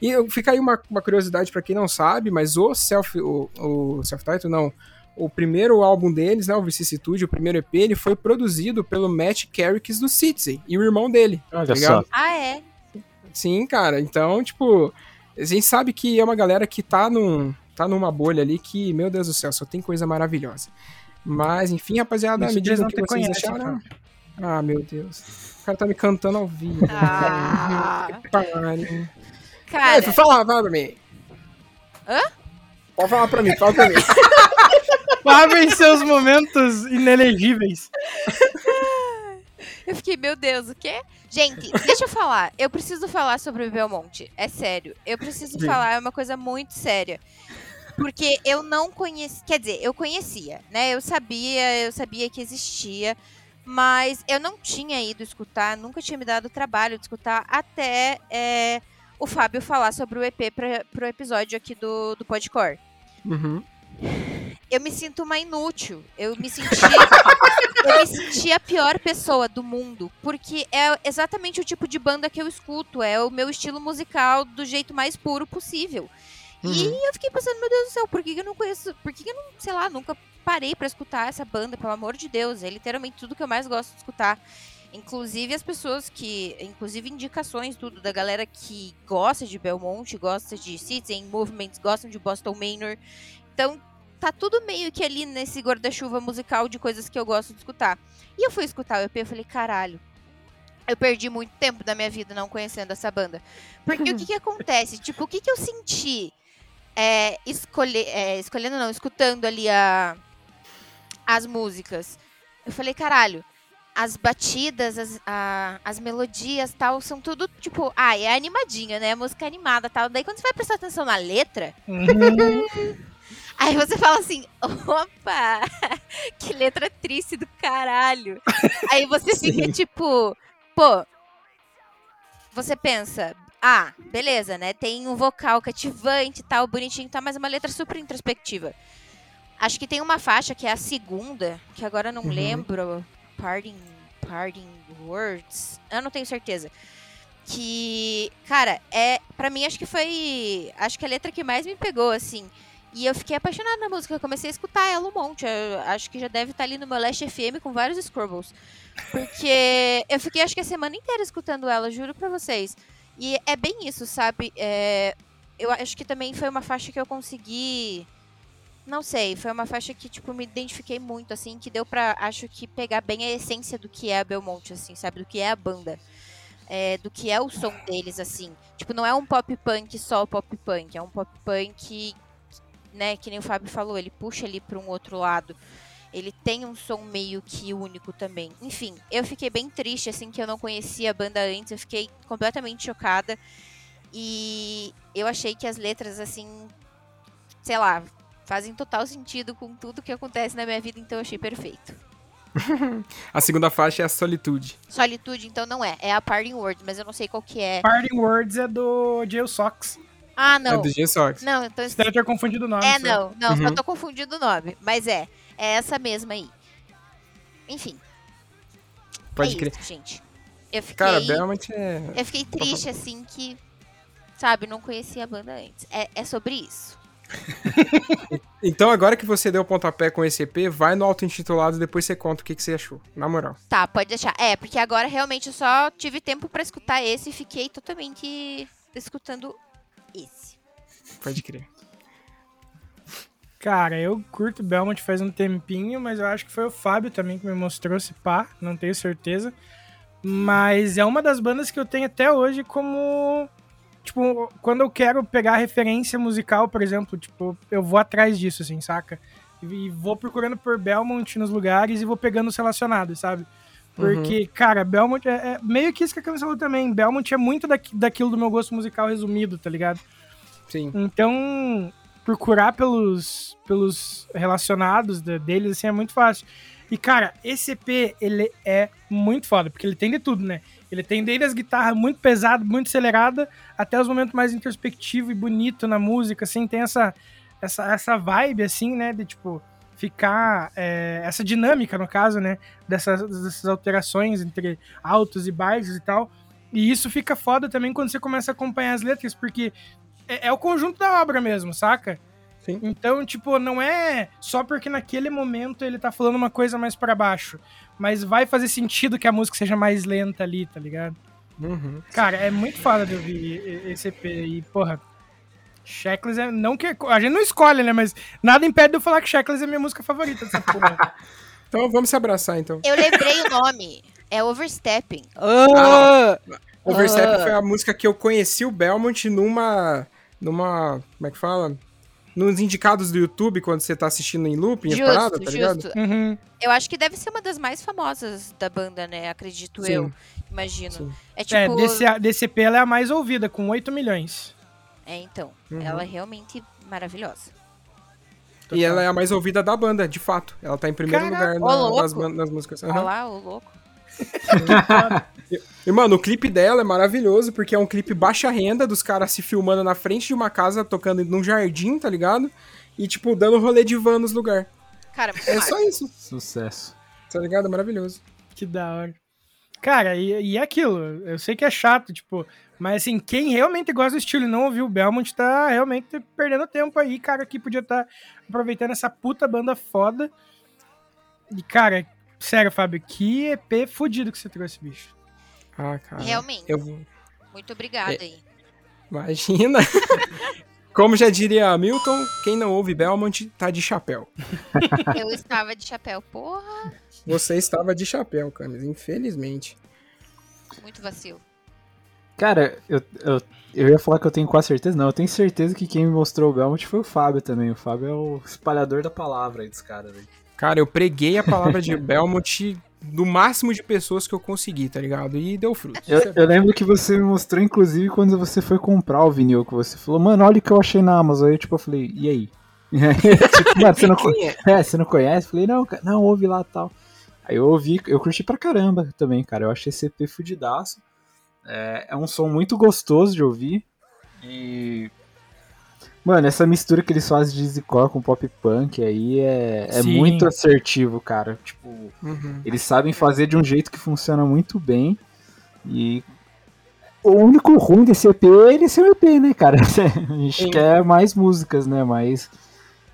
E eu- fica aí uma, uma curiosidade pra quem não sabe, mas o Self, o, o Self-Title, não, o primeiro álbum deles, né, o Vicissitude, o primeiro EP, ele foi produzido pelo Matt Carricks do Citizen e o irmão dele. Olha tá ligado? só. Ah, é? Sim, cara. Então, tipo, a gente sabe que é uma galera que tá, num, tá numa bolha ali que, meu Deus do céu, só tem coisa maravilhosa. Mas, enfim, rapaziada, me não o que vocês conhecem, acharam. Ah, meu Deus. O cara tá me cantando ao vivo. Ah. Pariu. Cara, É, fala, fala pra mim. Hã? Pode falar pra mim, fala pra mim. Lavem seus momentos inelegíveis. eu fiquei, meu Deus, o quê? Gente, deixa eu falar. Eu preciso falar sobre o Belmonte. É sério. Eu preciso Sim. falar, é uma coisa muito séria. Porque eu não conhecia. Quer dizer, eu conhecia, né? Eu sabia, eu sabia que existia. Mas eu não tinha ido escutar, nunca tinha me dado o trabalho de escutar até é, o Fábio falar sobre o EP pra, pro episódio aqui do, do Podcore. Uhum. Eu me sinto uma inútil. Eu me senti. eu me senti a pior pessoa do mundo. Porque é exatamente o tipo de banda que eu escuto. É o meu estilo musical do jeito mais puro possível. E Uhum. eu fiquei pensando, meu Deus do céu, por que que eu não conheço. Por que que eu não, sei lá, nunca parei pra escutar essa banda, pelo amor de Deus. É literalmente tudo que eu mais gosto de escutar. Inclusive as pessoas que. Inclusive indicações, tudo, da galera que gosta de Belmont, gosta de Citizen Movements, gostam de Boston Manor. Então, tá tudo meio que ali nesse guarda-chuva musical de coisas que eu gosto de escutar. E eu fui escutar o EP e falei, caralho. Eu perdi muito tempo da minha vida não conhecendo essa banda. Porque o que que acontece? Tipo, o que que eu senti é, escolher, é, escolhendo não, escutando ali a, as músicas? Eu falei, caralho, as batidas, as, a- as melodias tal, são tudo, tipo, ah, é animadinha, né? Música animada tal. Daí quando você vai prestar atenção na letra, Aí você fala assim, opa, que letra triste do caralho. Aí você fica tipo, pô, você pensa, ah, beleza, né? Tem um vocal cativante e tal, bonitinho e tal, mas é uma letra super introspectiva. Acho que tem uma faixa que é a segunda, que agora eu não Uhum. lembro, Parting, Parting Words, eu não tenho certeza. Que, cara, é, para mim acho que foi, acho que a letra que mais me pegou assim. E eu fiquei apaixonada na música, comecei a escutar ela um monte. Eu acho que já deve estar ali no meu Last FM com vários Scrubbles. Porque eu fiquei acho que a semana inteira escutando ela, juro pra vocês. E é bem isso, sabe? É, eu acho que também foi uma faixa que eu consegui. Não sei, foi uma faixa que, tipo, me identifiquei muito, assim, que deu pra, acho que, pegar bem a essência do que é a Belmonte, assim, sabe? Do que é a banda. é, do que é o som deles, assim. Tipo, não é um pop punk só pop punk, é um pop punk, né, que nem o Fábio falou, ele puxa ali para um outro lado. Ele tem um som meio que único também. Enfim, eu fiquei bem triste, assim, que eu não conhecia a banda antes, eu fiquei completamente chocada. E eu achei que as letras, assim, sei lá, fazem total sentido com tudo que acontece na minha vida, então eu achei perfeito. A segunda faixa é a Solitude. Solitude, então não é. É a Parting Words, mas eu não sei qual que é. Parting Words é do Jail Sox. Ah, É não. do G-Sox. Não, então. Você deve ter confundido o nome. É, só. não. Não, Uhum. só tô confundindo o nome. Mas é. É essa mesma aí. Enfim. Pode é crer. isso, gente. Eu fiquei. Cara, Belmont é. Eu fiquei triste, assim, que. Sabe, não conhecia a banda antes. É, é sobre isso. Então, agora que você deu o pontapé com esse EP, vai no auto-intitulado e depois você conta o que, que você achou. Na moral. Tá, pode deixar. É, porque agora realmente eu só tive tempo pra escutar esse e fiquei totalmente escutando esse. Pode crer. Cara, eu curto Belmont faz um tempinho, mas eu acho que foi o Fábio também que me mostrou esse pá, não tenho certeza. Mas é uma das bandas que eu tenho até hoje como. Tipo, quando eu quero pegar referência musical, por exemplo, tipo, eu vou atrás disso, assim, saca? E vou procurando por Belmont nos lugares e vou pegando os relacionados, sabe? Porque, cara, Belmont é, é meio que isso que a Camila falou também. Belmont é muito daqui, daquilo do meu gosto musical resumido, tá ligado? Sim. Então, procurar pelos, pelos relacionados de- deles, assim, é muito fácil. E, cara, esse EP, ele é muito foda, porque ele tem de tudo, né? Ele tem desde as guitarras muito pesadas, muito aceleradas, até os momentos mais introspectivos e bonito na música, assim, tem essa, essa, essa vibe, assim, né, de, tipo, ficar... é, essa dinâmica, no caso, né, dessas, dessas alterações entre altos e baixos e tal. E isso fica foda também quando você começa a acompanhar as letras, porque é, é o conjunto da obra mesmo, saca? Sim. Então, tipo, não é só porque naquele momento ele tá falando uma coisa mais pra baixo, mas vai fazer sentido que a música seja mais lenta ali, tá ligado? Uhum. Cara, é muito foda de ouvir esse EP e, porra, Sheckless é. Não que. A gente não escolhe, né? Mas nada impede de eu falar que Sheckless é minha música favorita dessa porra. Então vamos se abraçar, então. Eu lembrei o nome. É Overstepping. Ah, Overstep foi a música que eu conheci o Belmont numa. numa. Como é que fala? Nos indicados do YouTube, quando você tá assistindo em looping, Justo, paradas, tá ligado? justo. Uhum. Eu acho que deve ser uma das mais famosas da banda, né? Acredito Sim. eu. Imagino. Sim. É tipo. É, desse, desse EP ela é a mais ouvida, com 8 milhões. É, então. Uhum. Ela é realmente maravilhosa. E ela é a mais ouvida da banda, de fato. Ela tá em primeiro Caraca, lugar na- nas, nas músicas. Aham. Olha lá, o louco. E, mano, o clipe dela é maravilhoso, porque é um clipe baixa renda, dos caras se filmando na frente de uma casa, tocando num jardim, tá ligado? E, tipo, dando rolê de van nos lugar. Cara, É só isso, Sucesso. tá ligado? É maravilhoso. Que da hora. Cara, e, e é aquilo, eu sei que é chato, tipo, mas assim, quem realmente gosta do estilo e não ouviu o Belmont tá realmente perdendo tempo aí, cara, que podia estar aproveitando essa puta banda foda. E, cara, sério, Fábio, que EP fudido que você trouxe, bicho. Ah, cara. Realmente. Eu... Muito obrigada É. aí. Imagina. Como já diria Hamilton, quem não ouve Belmont tá de chapéu. Eu estava de chapéu. Porra, Você estava de chapéu, Camis, infelizmente. muito vacilo. Cara, eu, eu, eu ia falar que eu tenho quase certeza. Não, eu tenho certeza que quem me mostrou o Belmont foi o Fábio também. O Fábio é o espalhador da palavra aí dos caras, velho. Cara, eu preguei a palavra de Belmont do máximo de pessoas que eu consegui, tá ligado? E deu fruto. Eu, eu lembro que você me mostrou, inclusive, quando você foi comprar o vinil, que você falou, mano, olha o que eu achei na Amazon. Aí, eu, tipo, eu falei, e aí? tipo, mano, você não, co- Quem é? é, você não conhece? Eu falei, não, cara, não, ouve lá tal. Aí eu ouvi, eu curti pra caramba também, cara. Eu achei esse EP fudidaço. É, é um som muito gostoso de ouvir. E. Mano, essa mistura que eles fazem de easycore com pop punk aí é, é Sim. muito assertivo, cara. Tipo, Uhum. eles sabem fazer de um jeito que funciona muito bem. E o único ruim desse EP é ele ser um EP, né, cara? A gente Sim. quer mais músicas, né? Mas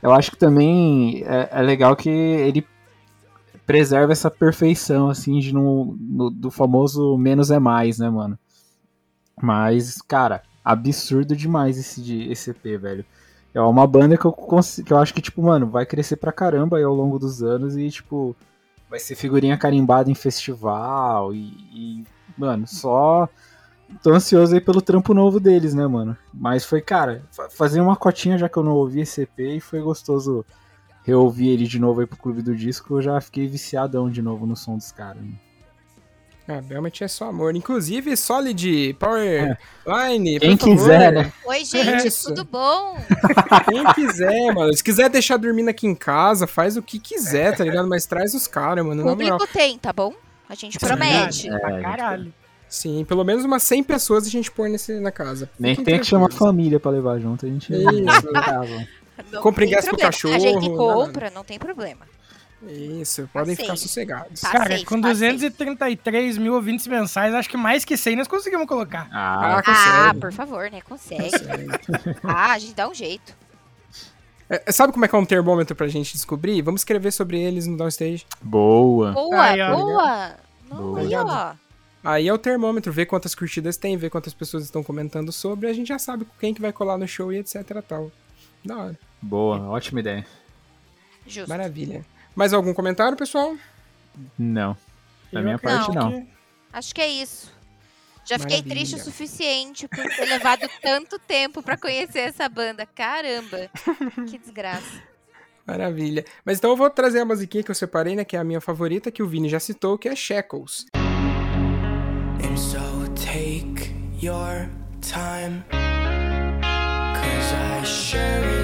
eu acho que também é, é legal que ele preserva essa perfeição, assim, de no, no- do famoso menos é mais, né, mano? Mas, cara, absurdo demais esse, esse EP, velho. É uma banda que eu, que eu acho que, tipo, mano, vai crescer pra caramba aí ao longo dos anos e, tipo, vai ser figurinha carimbada em festival e, e mano, só tô ansioso aí pelo trampo novo deles, né, mano? Mas foi, cara, fa- fazer uma cotinha já que eu não ouvi esse EP e foi gostoso reouvir ele de novo aí pro Clube do Disco. Eu já fiquei viciadão de novo no som dos caras. né? Ah, Belmont é só amor. Inclusive, Solid, Power Line, É. Quem por favor. quiser, né? Oi, gente, tudo bom? Quem quiser, mano. Se quiser deixar dormindo aqui em casa, faz o que quiser, tá ligado? Mas traz os caras, mano. O público tem, tá bom? A gente Sim, promete. verdade, Pra É, caralho. Sim, pelo menos umas 100 pessoas a gente põe nesse, na casa. Nem tem que chamar família pra levar junto, a gente Isso. Não Compra tem ingresso pro cachorro, A gente não, compra, não tem problema. Isso, podem Passei. ficar sossegados. Tá. Cara, Passei, com passei. 233 mil ouvintes mensais, acho que mais que 100 nós conseguimos colocar. Ah, Ah, Ah, consegue. por favor, né? Consegue. Consegue. Ah, a gente dá um jeito. É, sabe como é que é um termômetro pra gente descobrir? Vamos escrever sobre eles no Downstage. boa. Boa, Aí, ó. boa. Não, Boa. aí, ó. Aí é o termômetro, ver quantas curtidas tem, ver quantas pessoas estão comentando sobre, a gente já sabe quem que vai colar no show e etc tal. Da hora. Boa, ótima ideia. Justo. Maravilha. Mais algum comentário, pessoal? Não. Da Eu minha acredito parte, não. que- Acho que é isso. Já fiquei Maravilha. triste o suficiente por ter levado tanto tempo pra conhecer essa banda. Caramba. Que desgraça. Maravilha. Mas então eu vou trazer a musiquinha que eu separei, né? Que é a minha favorita, que o Vini já citou, que é Shackles. And so take your time. sharing.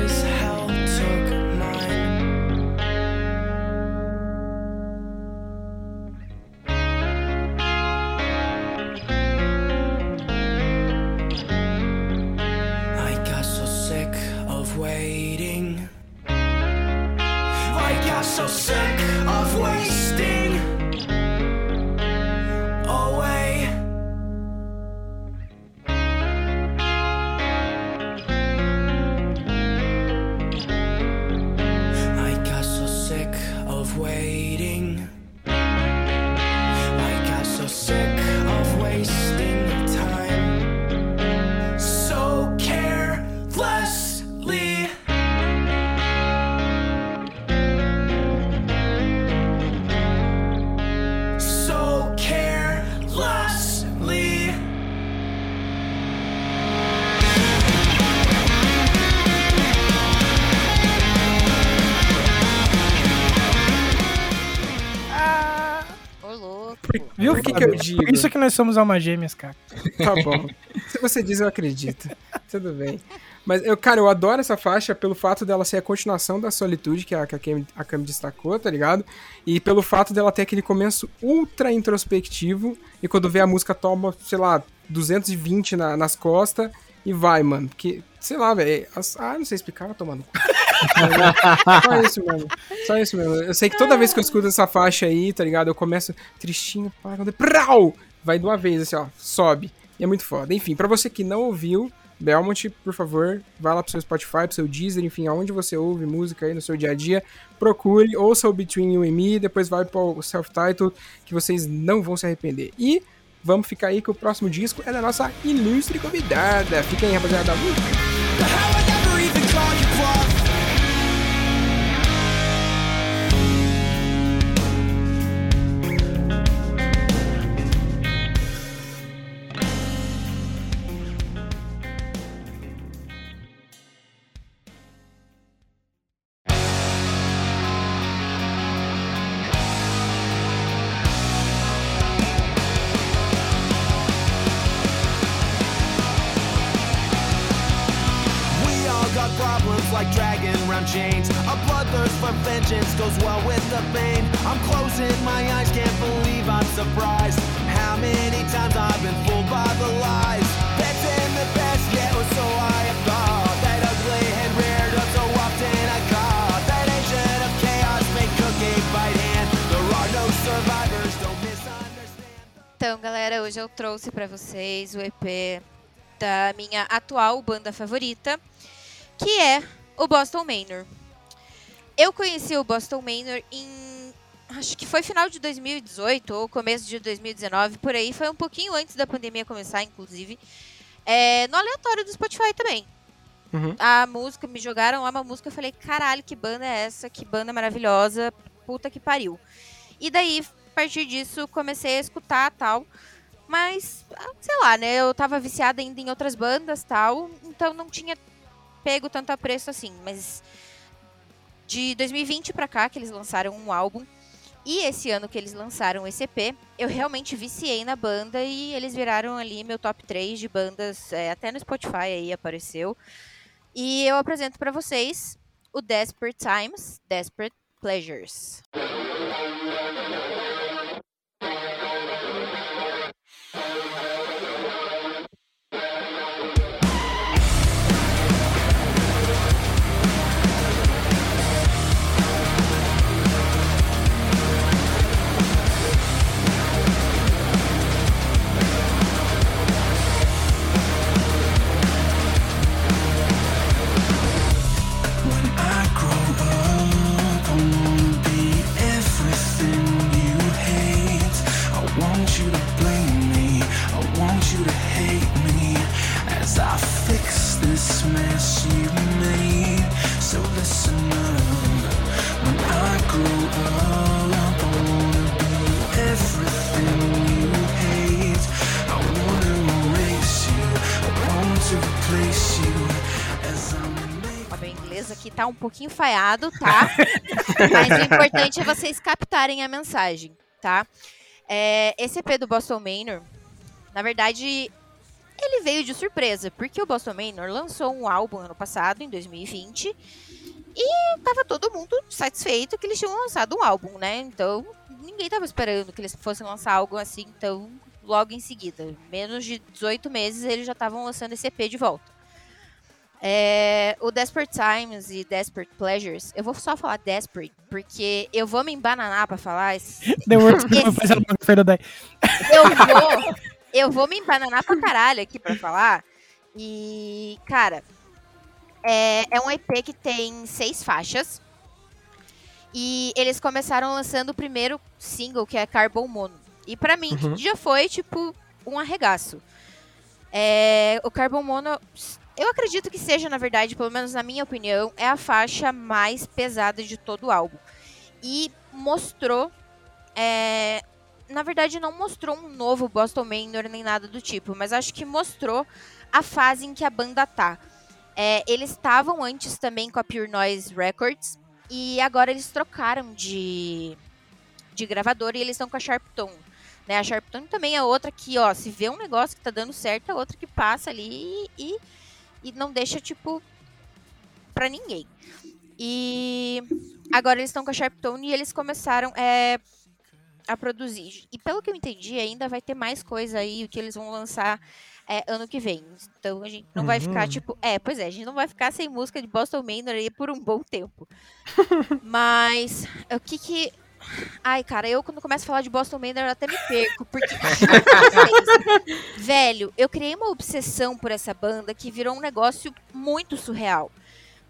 Viu? Por que que eu digo? Por isso que nós somos almas gêmeas, cara. Tá bom. Se você diz, eu acredito. Tudo bem. Mas, eu, cara, eu adoro essa faixa pelo fato dela ser a continuação da Solitude, que a, que a, Cam, a Cam destacou, tá ligado? E pelo fato dela ter aquele começo ultra introspectivo, e quando vê a música toma, sei lá, 220 na- nas costas, e vai, mano. Porque, sei lá, velho. Ah, não sei explicar, tomando. Só isso mesmo. Só isso mesmo. Eu sei que toda vez que eu escuto essa faixa aí, tá ligado? Eu começo tristinho, pá, prau, vai de uma vez, assim, ó, sobe. E é muito foda. Enfim, pra você que não ouviu, Belmont, por favor, vá lá pro seu Spotify, pro seu Deezer, enfim, aonde você ouve música aí no seu dia a dia, procure, ouça o Between You and Me, depois vai pro self-title, que vocês não vão se arrepender. E vamos ficar aí que o próximo disco é da nossa ilustre convidada. Fica aí, rapaziada. Uh! Vengeance goes well with the pain. I'm closing my eyes, can't believe I'm surprised. How many times I've been fooled by the lies. The best, yeah, or so I have thought. That ugly and reared up so often I caught. That of chaos hand. There are no survivors, don't misunderstand. Então, galera, hoje eu trouxe pra vocês o EP da minha atual banda favorita, que é o Boston Manor. Eu conheci o Boston Manor em. Acho que foi final de 2018 ou começo de 2019, por aí. Foi um pouquinho antes da pandemia começar, inclusive. É, no aleatório do Spotify também. Uhum. A música, me jogaram lá uma música, eu falei, caralho, que banda é essa? Que banda maravilhosa, puta que pariu. E daí, a partir disso, comecei a escutar tal. Mas, ah, sei lá, né? Eu tava viciada ainda em outras bandas tal, então não tinha pego tanto apreço assim. Mas de 2020 pra cá, que eles lançaram um álbum, e esse ano que eles lançaram esse EP, eu realmente viciei na banda e eles viraram ali meu top 3 de bandas, é, até no Spotify aí apareceu. E eu apresento pra vocês o Desperate Times, Desperate Pleasures. Inglês aqui tá um pouquinho falhado, tá? Mas o importante é vocês captarem a mensagem, tá? É, esse EP do Boston Manor, na verdade, ele veio de surpresa, porque o Boston Manor lançou um álbum ano passado, em 2020, e tava todo mundo satisfeito que eles tinham lançado um álbum, né? Então, ninguém tava esperando que eles fossem lançar algo assim, então, logo em seguida. Menos de 18 meses, eles já estavam lançando esse EP de volta. É, o Desperate Times e Desperate Pleasures, eu vou só falar Desperate, porque eu vou me embananar pra falar. esse- The Esse- eu vou, eu vou me embananar pra caralho aqui pra falar. E, cara, é, é um EP que tem seis faixas. E eles começaram lançando o primeiro single, que é Carbon Mono. E pra mim, Uhum. já foi, tipo, um arregaço. É, o Carbon Mono, eu acredito que seja, na verdade, pelo menos na minha opinião, é a faixa mais pesada de todo o álbum. E mostrou é, na verdade, não mostrou um novo Boston Manor nem nada do tipo, mas acho que mostrou a fase em que a banda tá. É, eles estavam antes também com a Pure Noise Records e agora eles trocaram de, de gravador e eles estão com a Sharptone. Né? A Sharptone também é outra que, ó, se vê um negócio que tá dando certo, é outra que passa ali e, e não deixa, tipo, pra ninguém. E agora eles estão com a Sharptone e eles começaram é, a produzir. E pelo que eu entendi, ainda vai ter mais coisa aí que eles vão lançar é, ano que vem. Então a gente não vai ficar Uhum. tipo. É, pois é, a gente não vai ficar sem música de Boston Manor aí por um bom tempo. Mas o que que. Ai, cara, eu quando começo a falar de Boston Manor eu até me perco, porque. Velho, eu criei uma obsessão por essa banda que virou um negócio muito surreal.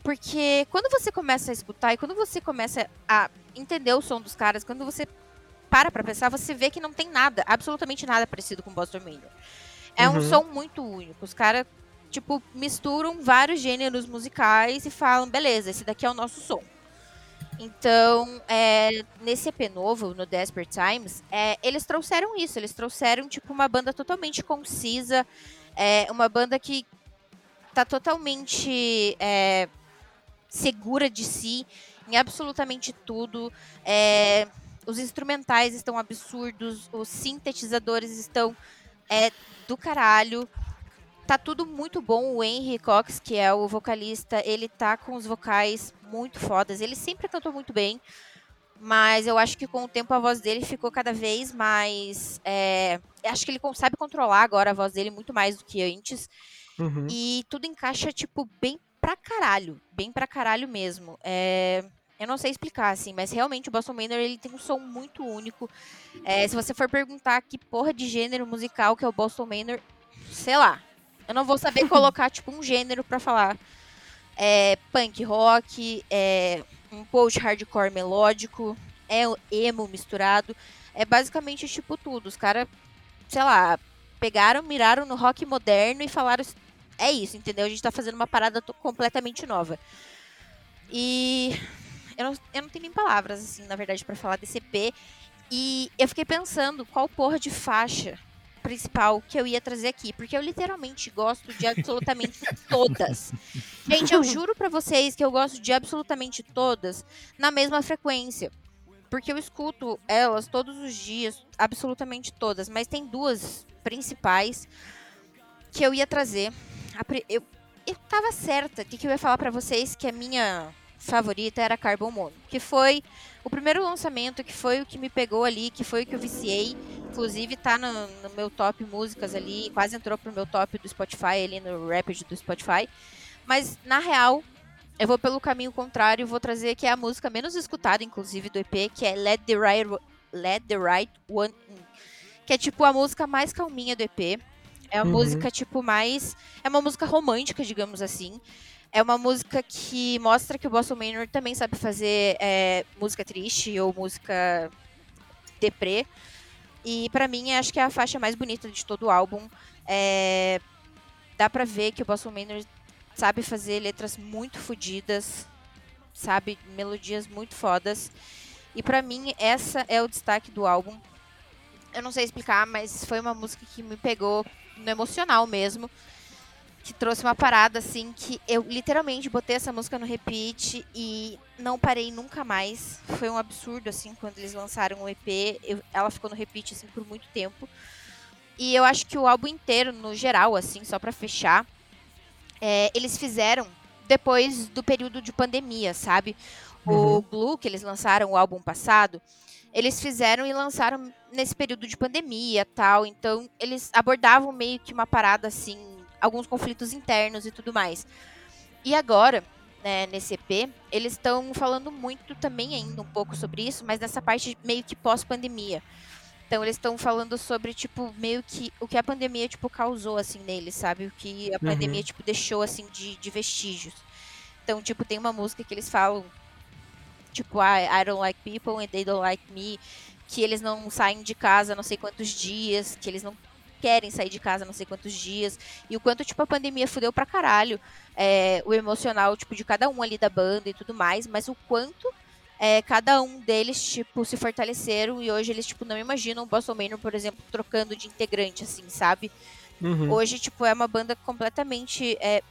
Porque quando você começa a escutar e quando você começa a entender o som dos caras, quando você para pra pensar, você vê que não tem nada, absolutamente nada parecido com Boston Manor. É um Uhum. som muito único. Os caras, tipo, misturam vários gêneros musicais e falam, beleza, esse daqui é o nosso som. Então, é, nesse EP novo, no Desperate Times, é, eles trouxeram isso. Eles trouxeram, tipo, uma banda totalmente concisa. é, uma banda que tá totalmente é, segura de si em absolutamente tudo. É, os instrumentais estão absurdos, os sintetizadores estão é, do caralho. Tá tudo muito bom. O Henry Cox, que é o vocalista, ele tá com os vocais muito fodas. Ele sempre cantou muito bem, mas eu acho que com o tempo a voz dele ficou cada vez mais. é, acho que ele sabe controlar agora a voz dele muito mais do que antes. Uhum. E tudo encaixa, tipo, bem pra caralho. Bem pra caralho mesmo. É, Eu não sei explicar, assim, mas realmente o Boston Manor ele tem um som muito único. É, se você for perguntar que porra de gênero musical que é o Boston Manor, sei lá. Eu não vou saber colocar, tipo, um gênero pra falar. É punk rock, é um post-hardcore melódico, é emo misturado. É basicamente, tipo, tudo. Os caras, sei lá, pegaram, miraram no rock moderno e falaram é isso, entendeu? A gente tá fazendo uma parada completamente nova. E eu não, eu não tenho nem palavras, assim, na verdade, pra falar desse EP. E eu fiquei pensando qual porra de faixa principal que eu ia trazer aqui, porque eu literalmente gosto de absolutamente todas. Gente, eu juro pra vocês que eu gosto de absolutamente todas na mesma frequência. Porque eu escuto elas todos os dias, absolutamente todas, mas tem duas principais que eu ia trazer. Eu, eu tava certa de que eu ia falar pra vocês que a minha favorita era Carbon Mono, que foi o primeiro lançamento, que foi o que me pegou ali, que foi o que eu viciei. Inclusive tá no, no meu top músicas ali, quase entrou pro meu top do Spotify, ali no Rapid do Spotify. Mas, na real, eu vou pelo caminho contrário, vou trazer que é a música menos escutada, inclusive, do EP, que é Let the Right, Let the right One In. Que é tipo a música mais calminha do EP. É uma Uhum. música, tipo, mais. É uma música romântica, digamos assim. É uma música que mostra que o Boston Manor também sabe fazer é, música triste ou música deprê. E pra mim, acho que é a faixa mais bonita de todo o álbum. É, Dá pra ver que o Boston Manor sabe fazer letras muito fodidas, sabe? Melodias muito fodas. E pra mim, essa é o destaque do álbum. Eu não sei explicar, mas foi uma música que me pegou no emocional mesmo. Que trouxe uma parada, assim, que eu literalmente botei essa música no repeat e não parei nunca mais. Foi um absurdo, assim, quando eles lançaram o EP. eu- ela ficou no repeat, assim, por muito tempo. E eu acho que o álbum inteiro, no geral, assim, só pra fechar, é, eles fizeram depois do período de pandemia, sabe? O Blue, que eles lançaram o álbum passado, eles fizeram e lançaram nesse período de pandemia tal. Então, eles abordavam meio que uma parada assim, alguns conflitos internos e tudo mais. E agora, né, nesse EP, eles estão falando muito também ainda um pouco sobre isso, mas nessa parte meio que pós-pandemia. Então eles estão falando sobre, tipo, meio que o que a pandemia, tipo, causou, assim, neles, sabe? O que a pandemia, tipo, deixou, assim, de, de vestígios. Então, tipo, tem uma música que eles falam, tipo, I, I don't like people and they don't like me, que eles não saem de casa não sei quantos dias, que eles não querem sair de casa não sei quantos dias, e o quanto, tipo, a pandemia fudeu pra caralho é, o emocional, tipo, de cada um ali da banda e tudo mais, mas o quanto é, cada um deles, tipo, se fortaleceram e hoje eles, tipo, não imaginam o Boston Manor, por exemplo, trocando de integrante, assim, sabe? Uhum. Hoje, tipo, é uma banda completamente, é,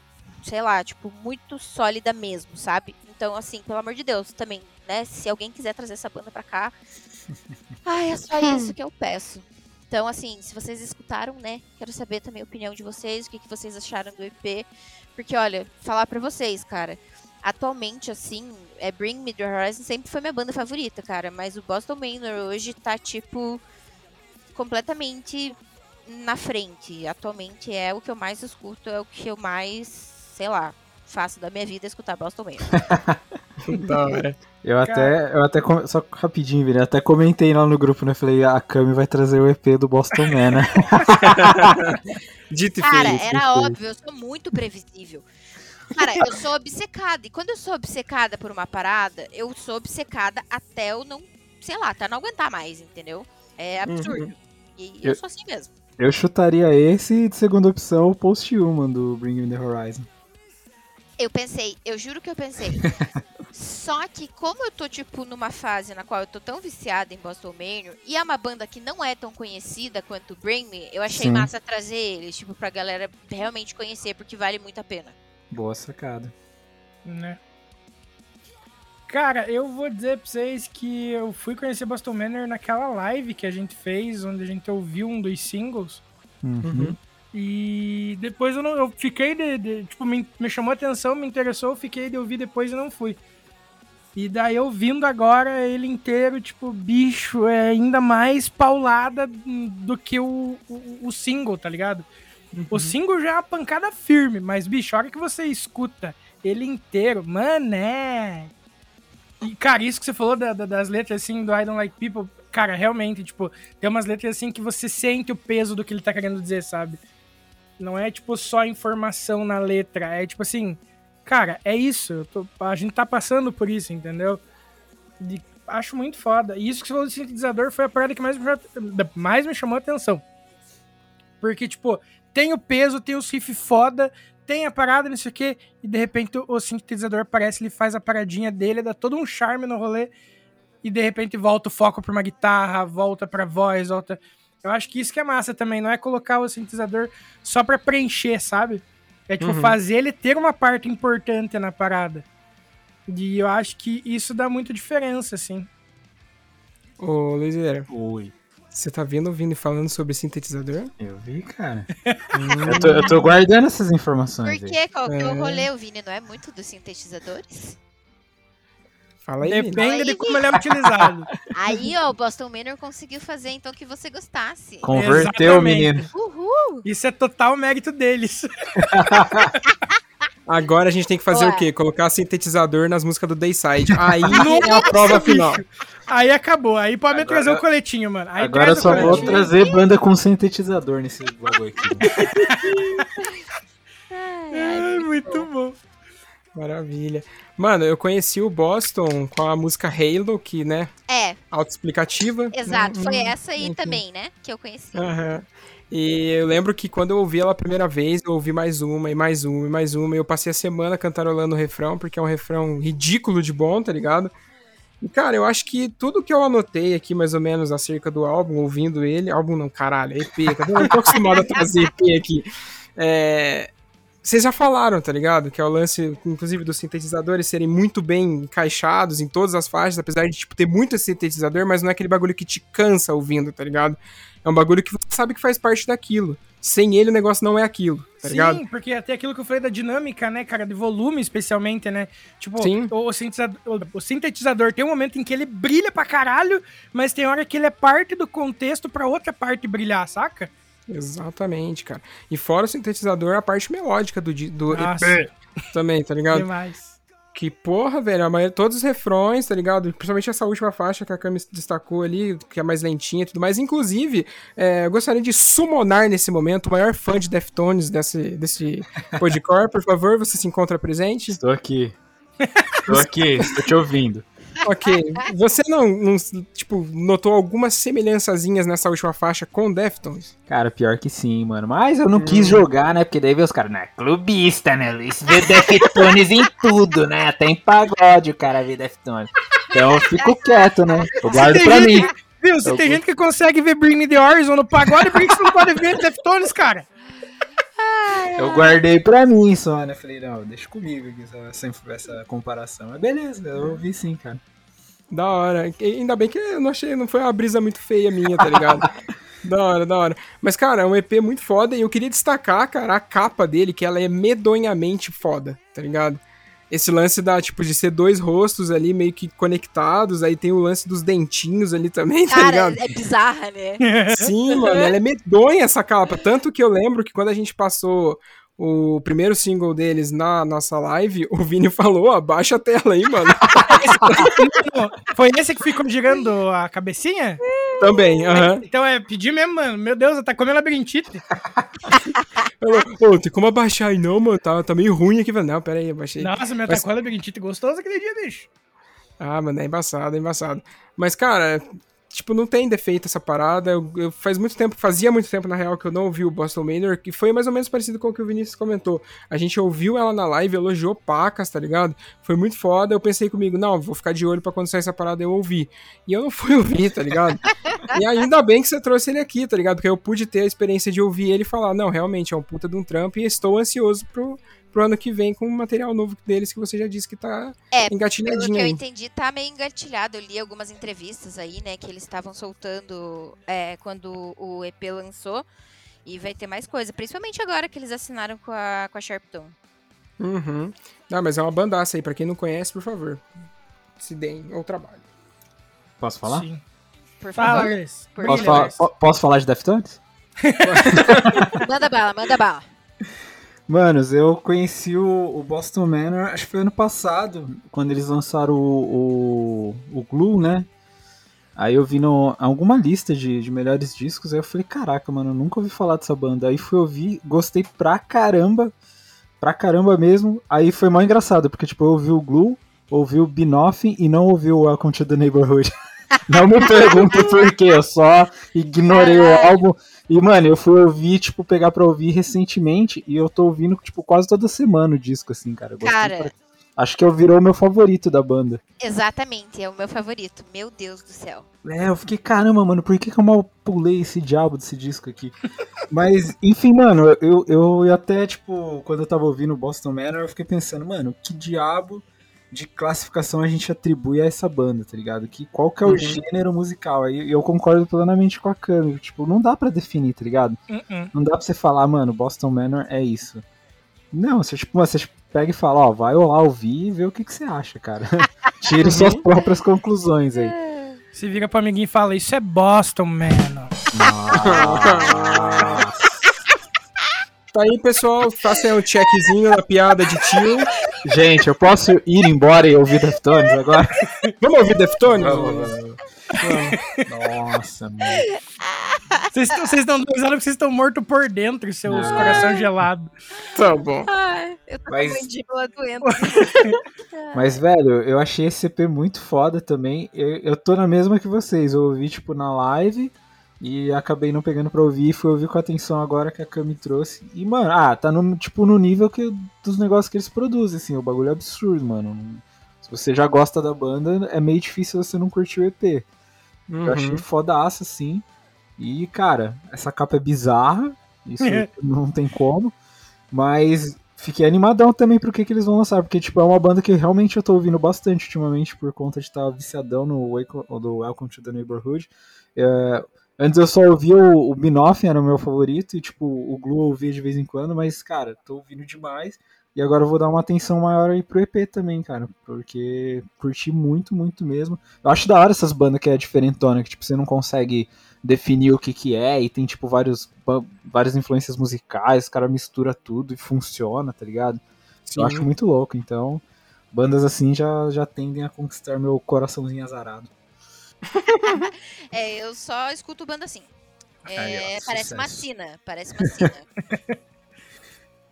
sei lá, tipo, muito sólida mesmo, sabe? Então, assim, pelo amor de Deus, também, né? Se alguém quiser trazer essa banda pra cá, ai, é só isso que eu peço. Então, assim, se vocês escutaram, né? Quero saber também a opinião de vocês, o que, que vocês acharam do EP. Porque, olha, falar pra vocês, cara, atualmente, assim, é Bring Me The Horizon sempre foi minha banda favorita, cara. Mas o Boston Manor hoje tá, tipo, completamente na frente. Atualmente é o que eu mais escuto, é o que eu mais, sei lá, faço da minha vida escutar Boston Manor. Da hora. Eu até, eu até, só rapidinho, Vini, eu até comentei lá no grupo, né? Falei, a Cami vai trazer o EP do Boston Man, né? Dito e Cara, feito. era óbvio, eu sou muito previsível. Cara, eu sou obcecada. E quando eu sou obcecada por uma parada, eu sou obcecada até eu não, sei lá, até não aguentar mais, entendeu? É absurdo. E eu Eu- sou assim mesmo. Eu chutaria esse de segunda opção o Post Human do Bring Me The Horizon. Eu pensei, eu juro que eu pensei. Só que como eu tô, tipo, numa fase na qual eu tô tão viciada em Boston Manor, e é uma banda que não é tão conhecida quanto Bring Me, eu achei Sim. massa trazer eles, tipo, pra galera realmente conhecer, porque vale muito a pena. Boa sacada. né? Cara, eu vou dizer pra vocês que eu fui conhecer Boston Manor naquela live que a gente fez, onde a gente ouviu um dos singles. Uhum. E depois eu não. Eu fiquei de. de- tipo, me, me chamou a atenção, me interessou, eu fiquei de ouvir depois e não fui. E daí eu vindo agora ele inteiro, tipo, bicho, é ainda mais paulada do que o, o, o single, tá ligado? O single já é uma pancada firme, mas, bicho, a hora que você escuta ele inteiro, mané. E, cara, isso que você falou da- da- das letras, assim, do I Don't Like People, cara, realmente, tipo, tem umas letras, assim, que você sente o peso do que ele tá querendo dizer, sabe? Não é, tipo, só informação na letra, é, tipo, assim, cara, é isso, tô- a gente tá passando por isso, entendeu? E acho muito foda. E isso que você falou do sintetizador foi a parada que mais me, mais me chamou a atenção. Porque, tipo, tem o peso, tem os riff foda, tem a parada, não sei o quê, e de repente o sintetizador aparece, ele faz a paradinha dele, dá todo um charme no rolê, e de repente volta o foco pra uma guitarra, volta pra voz, volta. Eu acho que isso que é massa também, não é colocar o sintetizador só pra preencher, sabe? É tipo Uhum. fazer ele ter uma parte importante na parada. E eu acho que isso dá muito diferença, assim. Ô, Luizeira, Oi. você tá vendo o Vini falando sobre sintetizador? Eu vi, cara. Hum, Eu tô, eu tô guardando essas informações Por quê? Qual que é o É. rolê? O Vini não é muito dos sintetizadores? Fala aí. Depende de Aí, como ele é utilizado. Aí, ó, o Boston Manor conseguiu fazer então que você gostasse. Converteu, menino. Uhul! Isso é total mérito deles. Agora a gente tem que fazer Ué. o quê? Colocar sintetizador nas músicas do Dayside. Aí é a prova final. Aí acabou. Aí pode me Agora- trazer o coletinho, mano. Aí Agora eu só vou trazer banda com sintetizador nesse bagulho aqui. É, muito bom. Maravilha. Mano, eu conheci o Boston com a música Halo, que, né, É, autoexplicativa. exato. Hum, Foi hum, essa aí enfim. também, né? Que eu conheci. Aham. E eu lembro que quando eu ouvi ela a primeira vez, eu ouvi mais uma, e mais uma, e mais uma, e eu passei a semana cantarolando o refrão, porque é um refrão ridículo de bom, tá ligado? E, cara, eu acho que tudo que eu anotei aqui, mais ou menos, acerca do álbum, ouvindo ele, álbum não, caralho, EP, tá? Eu tô acostumado a trazer EP aqui. É, Vocês já falaram, tá ligado? Que é o lance, inclusive, dos sintetizadores serem muito bem encaixados em todas as faixas, apesar de, tipo, ter muito sintetizador, mas não é aquele bagulho que te cansa ouvindo, tá ligado? É um bagulho que você sabe que faz parte daquilo. Sem ele, o negócio não é aquilo, tá ligado? Sim, porque até aquilo que eu falei da dinâmica, né, cara, de volume especialmente, né? Tipo, Sim. o, o sintetizador, o- o sintetizador tem um momento em que ele brilha pra caralho, mas tem hora que ele é parte do contexto pra outra parte brilhar, saca? Exatamente, cara. E fora o sintetizador, a parte melódica do, do Nossa. EP também, tá ligado? Demais. Que porra, velho, a maioria, todos os refrões, tá ligado? Principalmente essa última faixa que a Cami destacou ali, que é mais lentinha e tudo mais. Inclusive, é, eu gostaria de summonar nesse momento o maior fã de Deftones desse, desse podcore. Por favor, você se encontra presente? Estou aqui. Estou aqui, estou te ouvindo. Ok. Você não, não, tipo, notou algumas semelhançazinhas nessa última faixa com Deftones? Cara, pior que sim, mano. Mas eu não quis jogar, né? Porque daí vê os caras, né? Clubista, né, Luiz? Vê Deftones em tudo, né? Até em pagode o cara vê Deftones. Então eu fico quieto, né? Eu guardo pra mim. Viu, se Eu tem gente que consegue ver Bring Me The Horizon no pagode, por que você não pode ver Deftones, cara? Eu guardei pra mim só, né? Falei, não, deixa comigo aqui essa, essa, comparação. Mas beleza, eu ouvi sim, cara. Da hora. E ainda bem que eu não achei, não foi uma brisa muito feia minha, tá ligado? da hora, da hora. Mas, cara, é um EP muito foda e eu queria destacar, cara, a capa dele, que ela é medonhamente foda, tá ligado? Esse lance da, tipo, de ser dois rostos ali meio que conectados, aí tem o lance dos dentinhos ali também, tá Cara, ligado? é bizarra, né? Sim, mano, ela é medonha essa capa. Tanto que eu lembro que quando a gente passou o primeiro single deles na nossa live, o Vini falou, abaixa a tela aí, mano. Foi esse que ficou girando a cabecinha? Também, aham. Então é pedir mesmo, mano. Meu Deus, tá comendo labirintite. Ô, tem como abaixar aí não, mano? Tá, tá meio ruim aqui. Falei, Não, pera aí, abaixei. Nossa, meu, Mas- tá com labirintite gostoso aquele dia, bicho. Ah, mano, é embaçado, é embaçado. Mas, cara, tipo, não tem defeito essa parada. Eu, eu- faz muito tempo, fazia muito tempo, na real, que eu não ouvi o Boston Manor, que foi mais ou menos parecido com o que o Vinícius comentou. A gente ouviu ela na live, elogiou pacas, tá ligado? Foi muito foda. Eu pensei comigo, não, vou ficar de olho pra quando sair essa parada eu ouvir. E eu não fui ouvir, tá ligado? e ainda bem que você trouxe ele aqui, tá ligado? Porque eu pude ter a experiência de ouvir ele falar, não, realmente é um puta de um trampo e estou ansioso pro, pro ano que vem com o material novo deles que você já disse que tá É, Pelo engatilhadinho que eu entendi, tá meio engatilhado. Eu li algumas entrevistas aí, né, que eles estavam soltando é, quando o EP lançou. E vai ter mais coisa. Principalmente agora que eles assinaram com a, com a Sharpton. Uhum. Ah, mas é uma bandaça aí, pra quem não conhece, por favor. Se deem ao trabalho. Posso falar? Sim. Por Fala, favor. Gris. Por Posso, falar posso falar de Deftones? Manda bala, manda bala. Manos, eu conheci o, o Boston Manor, acho que foi ano passado, quando eles lançaram o, o, o Glue, né? Aí eu vi no, alguma lista de, de melhores discos, aí eu falei, caraca, mano, eu nunca ouvi falar dessa banda. Aí fui ouvir, gostei pra caramba, pra caramba mesmo. Aí foi mó engraçado, porque tipo, eu ouvi o Glue, ouvi o Binoff e não ouvi o Welcome to the Neighborhood. Não me pergunte por quê, eu só ignorei o álbum. E, mano, eu fui ouvir, tipo, pegar pra ouvir recentemente e eu tô ouvindo, tipo, quase toda semana o disco, assim, cara. Eu Cara, pra- Acho que eu virou o meu favorito da banda. Exatamente, é o meu favorito. Meu Deus do céu. É, eu fiquei, caramba, mano, por que, que eu mal pulei esse diabo desse disco aqui? Mas, enfim, mano, eu, eu até, tipo, quando eu tava ouvindo Boston Manor, eu fiquei pensando, mano, que diabo de classificação a gente atribui a essa banda, tá ligado? Que, qual que é o Uhum. gênero musical? Aí eu concordo plenamente com a Cami. Tipo, não dá pra definir, tá ligado? Uh-uh. Não dá pra você falar, mano, Boston Manor é isso. Não, você, tipo, você pega e fala, ó, vai lá ouvir e vê o que, que você acha, cara. Tire suas próprias conclusões aí. Se vira pro amiguinho e fala, isso é Boston, mano. Nossa. Tá aí, pessoal. Façam um checkzinho na piada de tio. Gente, eu posso ir embora e ouvir Deftones agora? Vamos ouvir Deftones? Nossa, mano. Vocês estão vocês estão dando porque vocês estão mortos por dentro, seus coração gelado. Tá bom. Ai, eu tô Mas- com mandíbula doendo. Mas, velho, eu achei esse EP muito foda também. Eu, eu tô na mesma que vocês. Eu ouvi, tipo, na live e acabei não pegando pra ouvir. Fui ouvir com atenção agora que a Cami trouxe. E, mano, ah, tá no, tipo, no nível que, dos negócios que eles produzem, assim. O bagulho é absurdo, mano. Se você já gosta da banda, é meio difícil você não curtir o EP. Eu achei Uhum. fodaço, assim. E, cara, essa capa é bizarra. Isso não tem como. Mas fiquei animadão também pro que, que eles vão lançar. Porque, tipo, é uma banda que realmente eu tô ouvindo bastante ultimamente por conta de estar viciadão no do Welcome to the Neighborhood. É, antes eu só ouvia o, o Binoff, era o meu favorito. E, tipo, o Glue eu ouvia de vez em quando. Mas, cara, tô ouvindo demais. E agora eu vou dar uma atenção maior aí pro EP também, cara. Porque curti muito, muito mesmo. Eu acho da hora essas bandas que é diferentona, que tipo, você não consegue definir o que que é e tem tipo vários, várias influências musicais, o cara mistura tudo e funciona, tá ligado? Sim. Eu acho muito louco, então bandas assim já, já tendem a conquistar meu coraçãozinho azarado. É, eu só escuto banda assim. É, Aí, ó, parece uma sina, parece uma sina.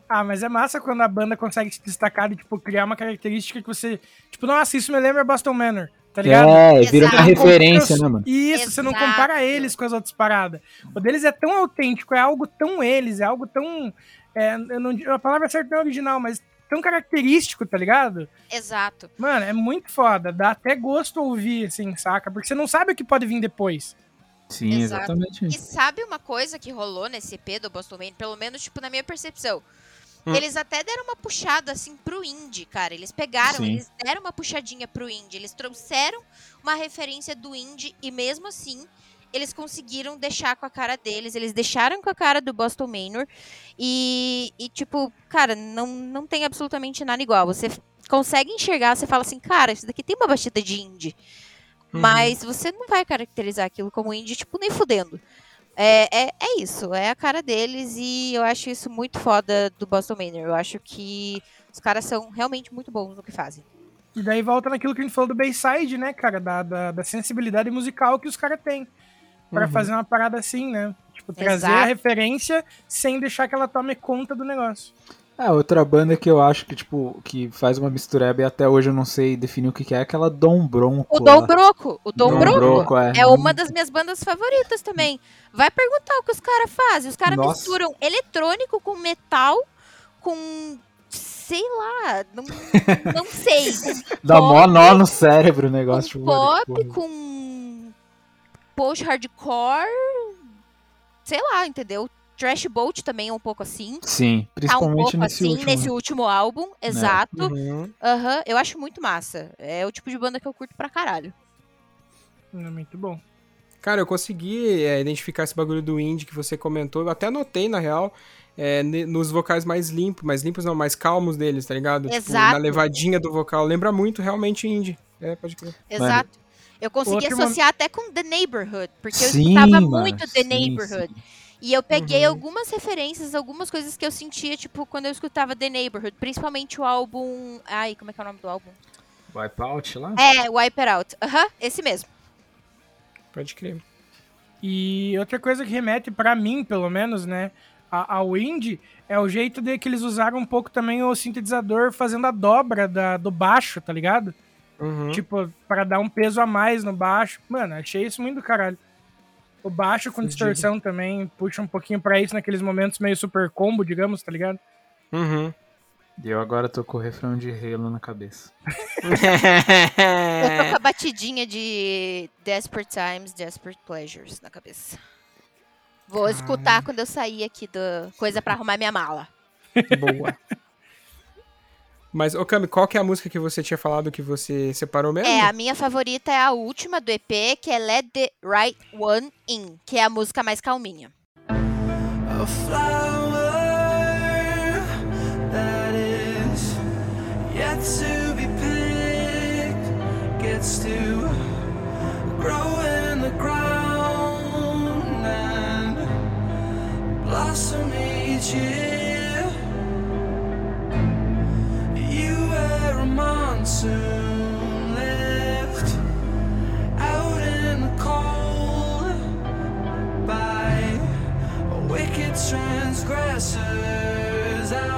Ah, mas é massa quando a banda consegue se destacar e, tipo, criar uma característica que você. Tipo, nossa, isso me lembra Boston Manor, tá ligado? É, vira uma Exato. referência, né, mano? Isso, você não Exato. compara eles com as outras paradas. O deles é tão autêntico, é algo tão eles, é algo tão. é, eu não, a palavra certa não é original, mas tão característico, tá ligado? Exato. Mano, é muito foda. Dá até gosto ouvir, assim, saca? Porque você não sabe o que pode vir depois. Sim, Exato. exatamente. E sabe uma coisa que rolou nesse EP do Boston Man, pelo menos, tipo, na minha percepção? Hum. Eles até deram uma puxada, assim, pro indie, cara. Eles pegaram, Sim. eles deram uma puxadinha pro indie. Eles trouxeram uma referência do indie e, mesmo assim, eles conseguiram deixar com a cara deles. Eles deixaram com a cara do Boston Manor. E, e tipo, cara, não, não tem absolutamente nada igual. Você consegue enxergar, você fala assim, cara, isso daqui tem uma batida de indie. Uhum. Mas você não vai caracterizar aquilo como indie, tipo, nem fudendo. É, é, é isso, é a cara deles e eu acho isso muito foda do Boston Manor. Eu acho que os caras são realmente muito bons no que fazem. E daí volta naquilo que a gente falou do Bayside, né, cara? Da, da, da sensibilidade musical que os caras têm. Pra Uhum. fazer uma parada assim, né? Tipo, trazer Exato. a referência sem deixar que ela tome conta do negócio. É, outra banda que eu acho que, tipo, que faz uma mistureba e até hoje eu não sei definir o que que é, é aquela Dom Bronco. O Dom lá. Broco, o Dom, Dom Broco, Broco, é. é uma das minhas bandas favoritas também. Vai perguntar o que os caras fazem. Os caras misturam eletrônico com metal, com sei lá, não, não sei. Dá mó pop, nó no cérebro o negócio. com tipo, pop, com post-hardcore, sei lá, entendeu? Trash Bolt também é um pouco assim. Sim, Tá um principalmente pouco nesse assim último. nesse né? último álbum, exato. Uhum. Aham, eu acho muito massa. É o tipo de banda que eu curto pra caralho. É muito bom. Cara, eu consegui é, identificar esse bagulho do indie que você comentou. Eu até anotei, na real, é, nos vocais mais limpos. Mais limpos não, mais calmos deles, tá ligado? Tipo, Exato. na levadinha do vocal. Lembra muito realmente indie. É, pode crer. Exato. Eu consegui Outro associar até com The Neighborhood, porque eu Sim, escutava mano, muito The sim, Neighborhood. sim. E eu peguei Uhum. algumas referências, algumas coisas que eu sentia, tipo, quando eu escutava The Neighborhood. Principalmente o álbum. Ai, como é que é o nome do álbum? Wipeout lá? É, Wipe It Out. Aham, esse mesmo. Pode crer. E outra coisa que remete pra mim, pelo menos, né, ao indie, é o jeito de que eles usaram um pouco também o sintetizador fazendo a dobra da- do baixo, tá ligado? Uhum. Tipo, pra dar um peso a mais no baixo. Mano, achei isso muito do caralho. O baixo com distorção também puxa um pouquinho pra isso naqueles momentos meio super combo, digamos, tá ligado? Uhum. E eu agora tô com o refrão de Halo na cabeça. Eu tô com a batidinha de Desperate Times, Desperate Pleasures na cabeça. Vou escutar quando eu sair aqui do coisa pra arrumar minha mala. Boa. Mas, ô Cami, qual que é a música que você tinha falado que você separou mesmo? É, a minha favorita é a última do EP, que é Let the Right One In, que é a música mais calminha. A flower that is yet to be picked gets to grow left out in the cold by wicked transgressors.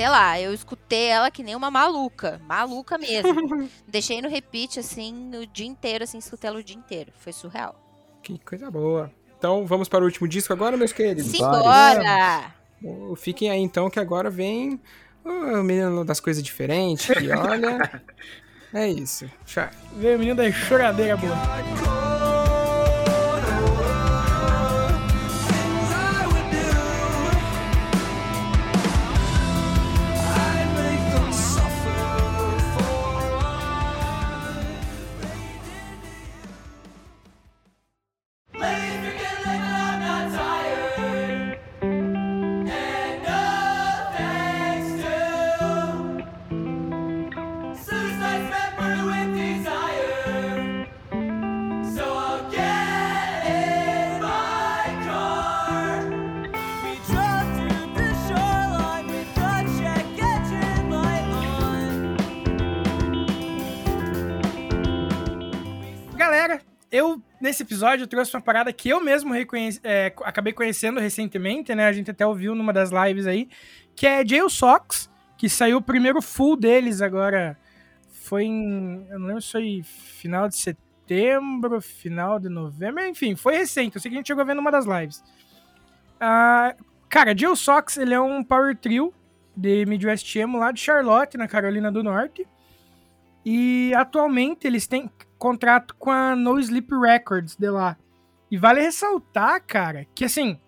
Sei lá, eu escutei ela que nem uma maluca. Maluca mesmo. Deixei no repeat, assim, o dia inteiro, assim, escutei ela o dia inteiro. Foi surreal. Que coisa boa. Então, vamos para o último disco agora, meus queridos? Simbora! Ô, Fiquem aí, então, que agora vem o menino das coisas diferentes, que olha... É isso. Tchau. Veio o menino da choradeira boa. Eu nesse episódio eu trouxe uma parada que eu mesmo é, acabei conhecendo recentemente, né? A gente até ouviu numa das lives aí, que é Jail Sox, que saiu o primeiro full deles agora. Foi em. Eu não lembro se foi final de setembro, final de novembro, enfim, foi recente. Eu sei que a gente chegou vendo numa das lives. Ah, cara, Jill Sox, ele é um power trio de Midwest Emo lá de Charlotte, na Carolina do Norte. E atualmente eles têm contrato com a No Sleep Records de lá. E vale ressaltar, cara, que assim,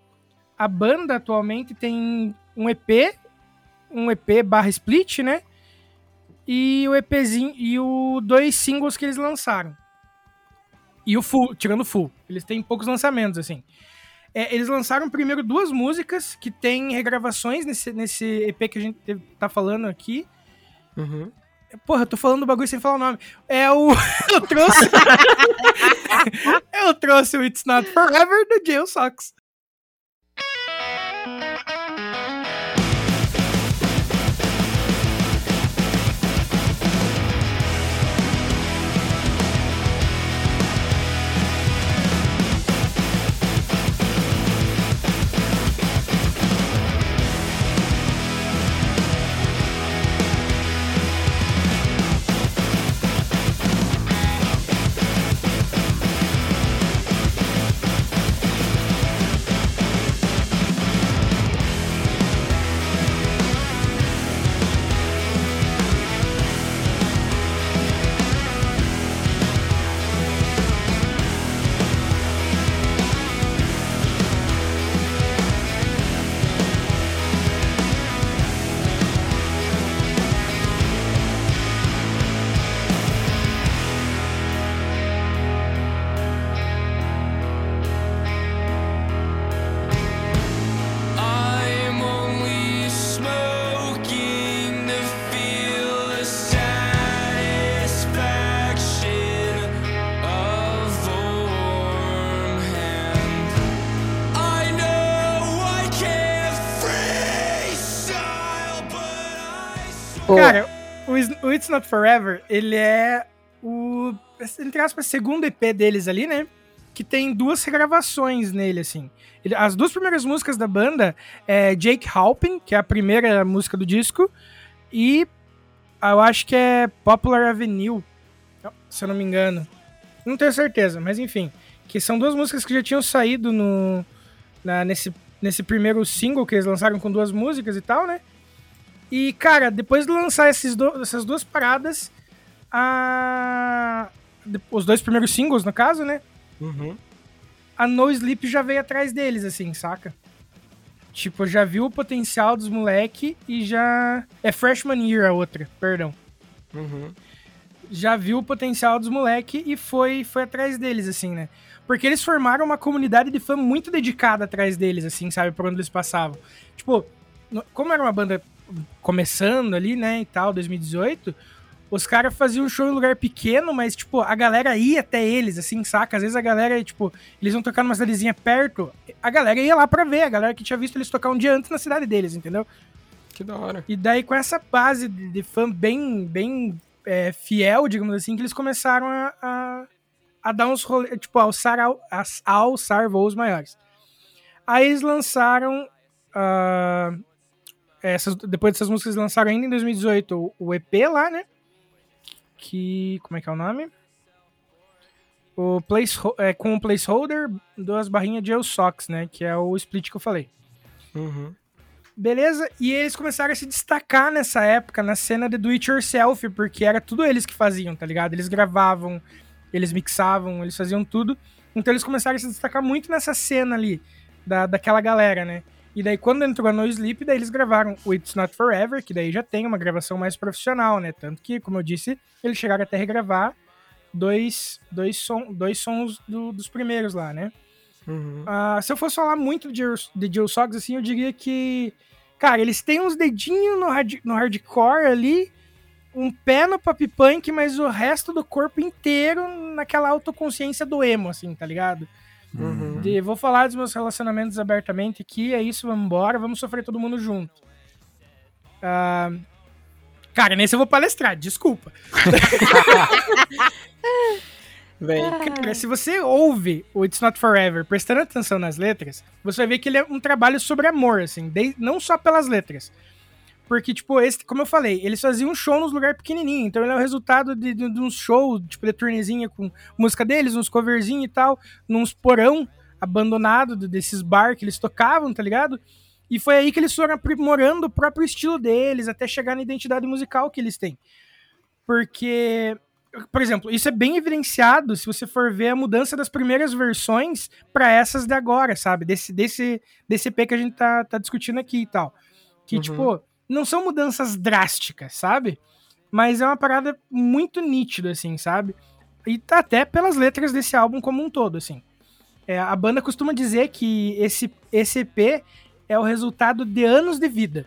a banda atualmente tem um EP, um EP barra split, né? E o EPzinho, e o dois singles que eles lançaram. E o full, tirando o full. Eles têm poucos lançamentos, assim. É, eles lançaram primeiro duas músicas que tem regravações nesse, nesse EP que a gente tá falando aqui. Uhum. Porra, eu tô falando do bagulho sem falar o nome. É o. eu trouxe. eu trouxe o It's Not Forever do Jail Sox. Cara, o, o It's Not Forever, ele é o. Entre aspas, segundo EP deles ali, né? que tem duas regravações nele, assim. Ele- as duas primeiras músicas da banda é Jake Halpin, que é a primeira música do disco, e eu acho que é Popular Avenue, se eu não me engano. Não tenho certeza, mas enfim. Que são duas músicas que já tinham saído no, na- nesse, nesse primeiro single que eles lançaram com duas músicas e tal, né? E, cara, depois de lançar esses do- essas duas paradas, a... os dois primeiros singles, no caso, né? Uhum. A No Sleep já veio atrás deles, assim, saca? Tipo, já viu o potencial dos moleque e já. É Freshman Year a outra, perdão. Uhum. Já viu o potencial dos moleque e foi, foi atrás deles, assim, né? Porque eles formaram uma comunidade de fã muito dedicada atrás deles, assim, sabe? Por onde eles passavam. Tipo, como era uma banda começando ali, né, e tal, 2018, os caras faziam show em lugar pequeno, mas, tipo, a galera ia até eles, assim, saca? Às vezes a galera, tipo, eles iam tocar numa cidadezinha perto, a galera ia lá pra ver, a galera que tinha visto eles tocar um dia antes na cidade deles, entendeu? Que da hora. E daí, com essa base de, fã bem, bem é, fiel, digamos assim, que eles começaram a, a, a dar uns rolês, tipo, alçar, a, alçar voos maiores. Aí eles lançaram. ah, essas, depois dessas músicas, lançaram ainda em 2018 o, o EP lá, né? Que. Como é que é o nome? O place, é, com o placeholder, duas barrinhas de Socks, né? Que é o split que eu falei. Uhum. Beleza? E eles começaram a se destacar nessa época, na cena de do it yourself, porque era tudo eles que faziam, tá ligado? Eles gravavam, eles mixavam, eles faziam tudo. Então eles começaram a se destacar muito nessa cena ali, da, daquela galera, né? E daí quando entrou a No Sleep, daí eles gravaram o It's Not Forever, que daí já tem uma gravação mais profissional, né? Tanto que, como eu disse, eles chegaram até a regravar dois, dois, som, dois sons do- dos primeiros lá, né? Uhum. Ah, se eu fosse falar muito de, Jill- de Jill Sox, assim, eu diria que. Cara, eles têm uns dedinhos no, hard- no hardcore ali, um pé no pop punk, mas o resto do corpo inteiro naquela autoconsciência do emo, assim, tá ligado? Uhum. De, vou falar dos meus relacionamentos abertamente aqui, é isso, vamos embora, vamos sofrer todo mundo junto. Ah, cara, nesse eu vou palestrar, desculpa. Vem. Cara, se você ouve o It's Not Forever prestando atenção nas letras, você vai ver que ele é um trabalho sobre amor, assim, de- não só pelas letras. Porque, tipo, esse, como eu falei, eles faziam um show nos lugares pequenininhos, então ele é o resultado de, de, de uns shows, tipo, de turnezinha com música deles, uns coverzinhos e tal, nos porão abandonado de- desses bar que eles tocavam, tá ligado? E foi aí que eles foram aprimorando o próprio estilo deles, até chegar na identidade musical que eles têm. Porque por exemplo, isso é bem evidenciado se você for ver a mudança das primeiras versões para essas de agora, sabe? Desse, desse, desse EP que a gente tá, tá discutindo aqui e tal. Que, Uhum. tipo, não são mudanças drásticas, sabe? Mas é uma parada muito nítida, assim, sabe? E tá até pelas letras desse álbum como um todo, assim. É, a banda costuma dizer que esse, esse EP é o resultado de anos de vida.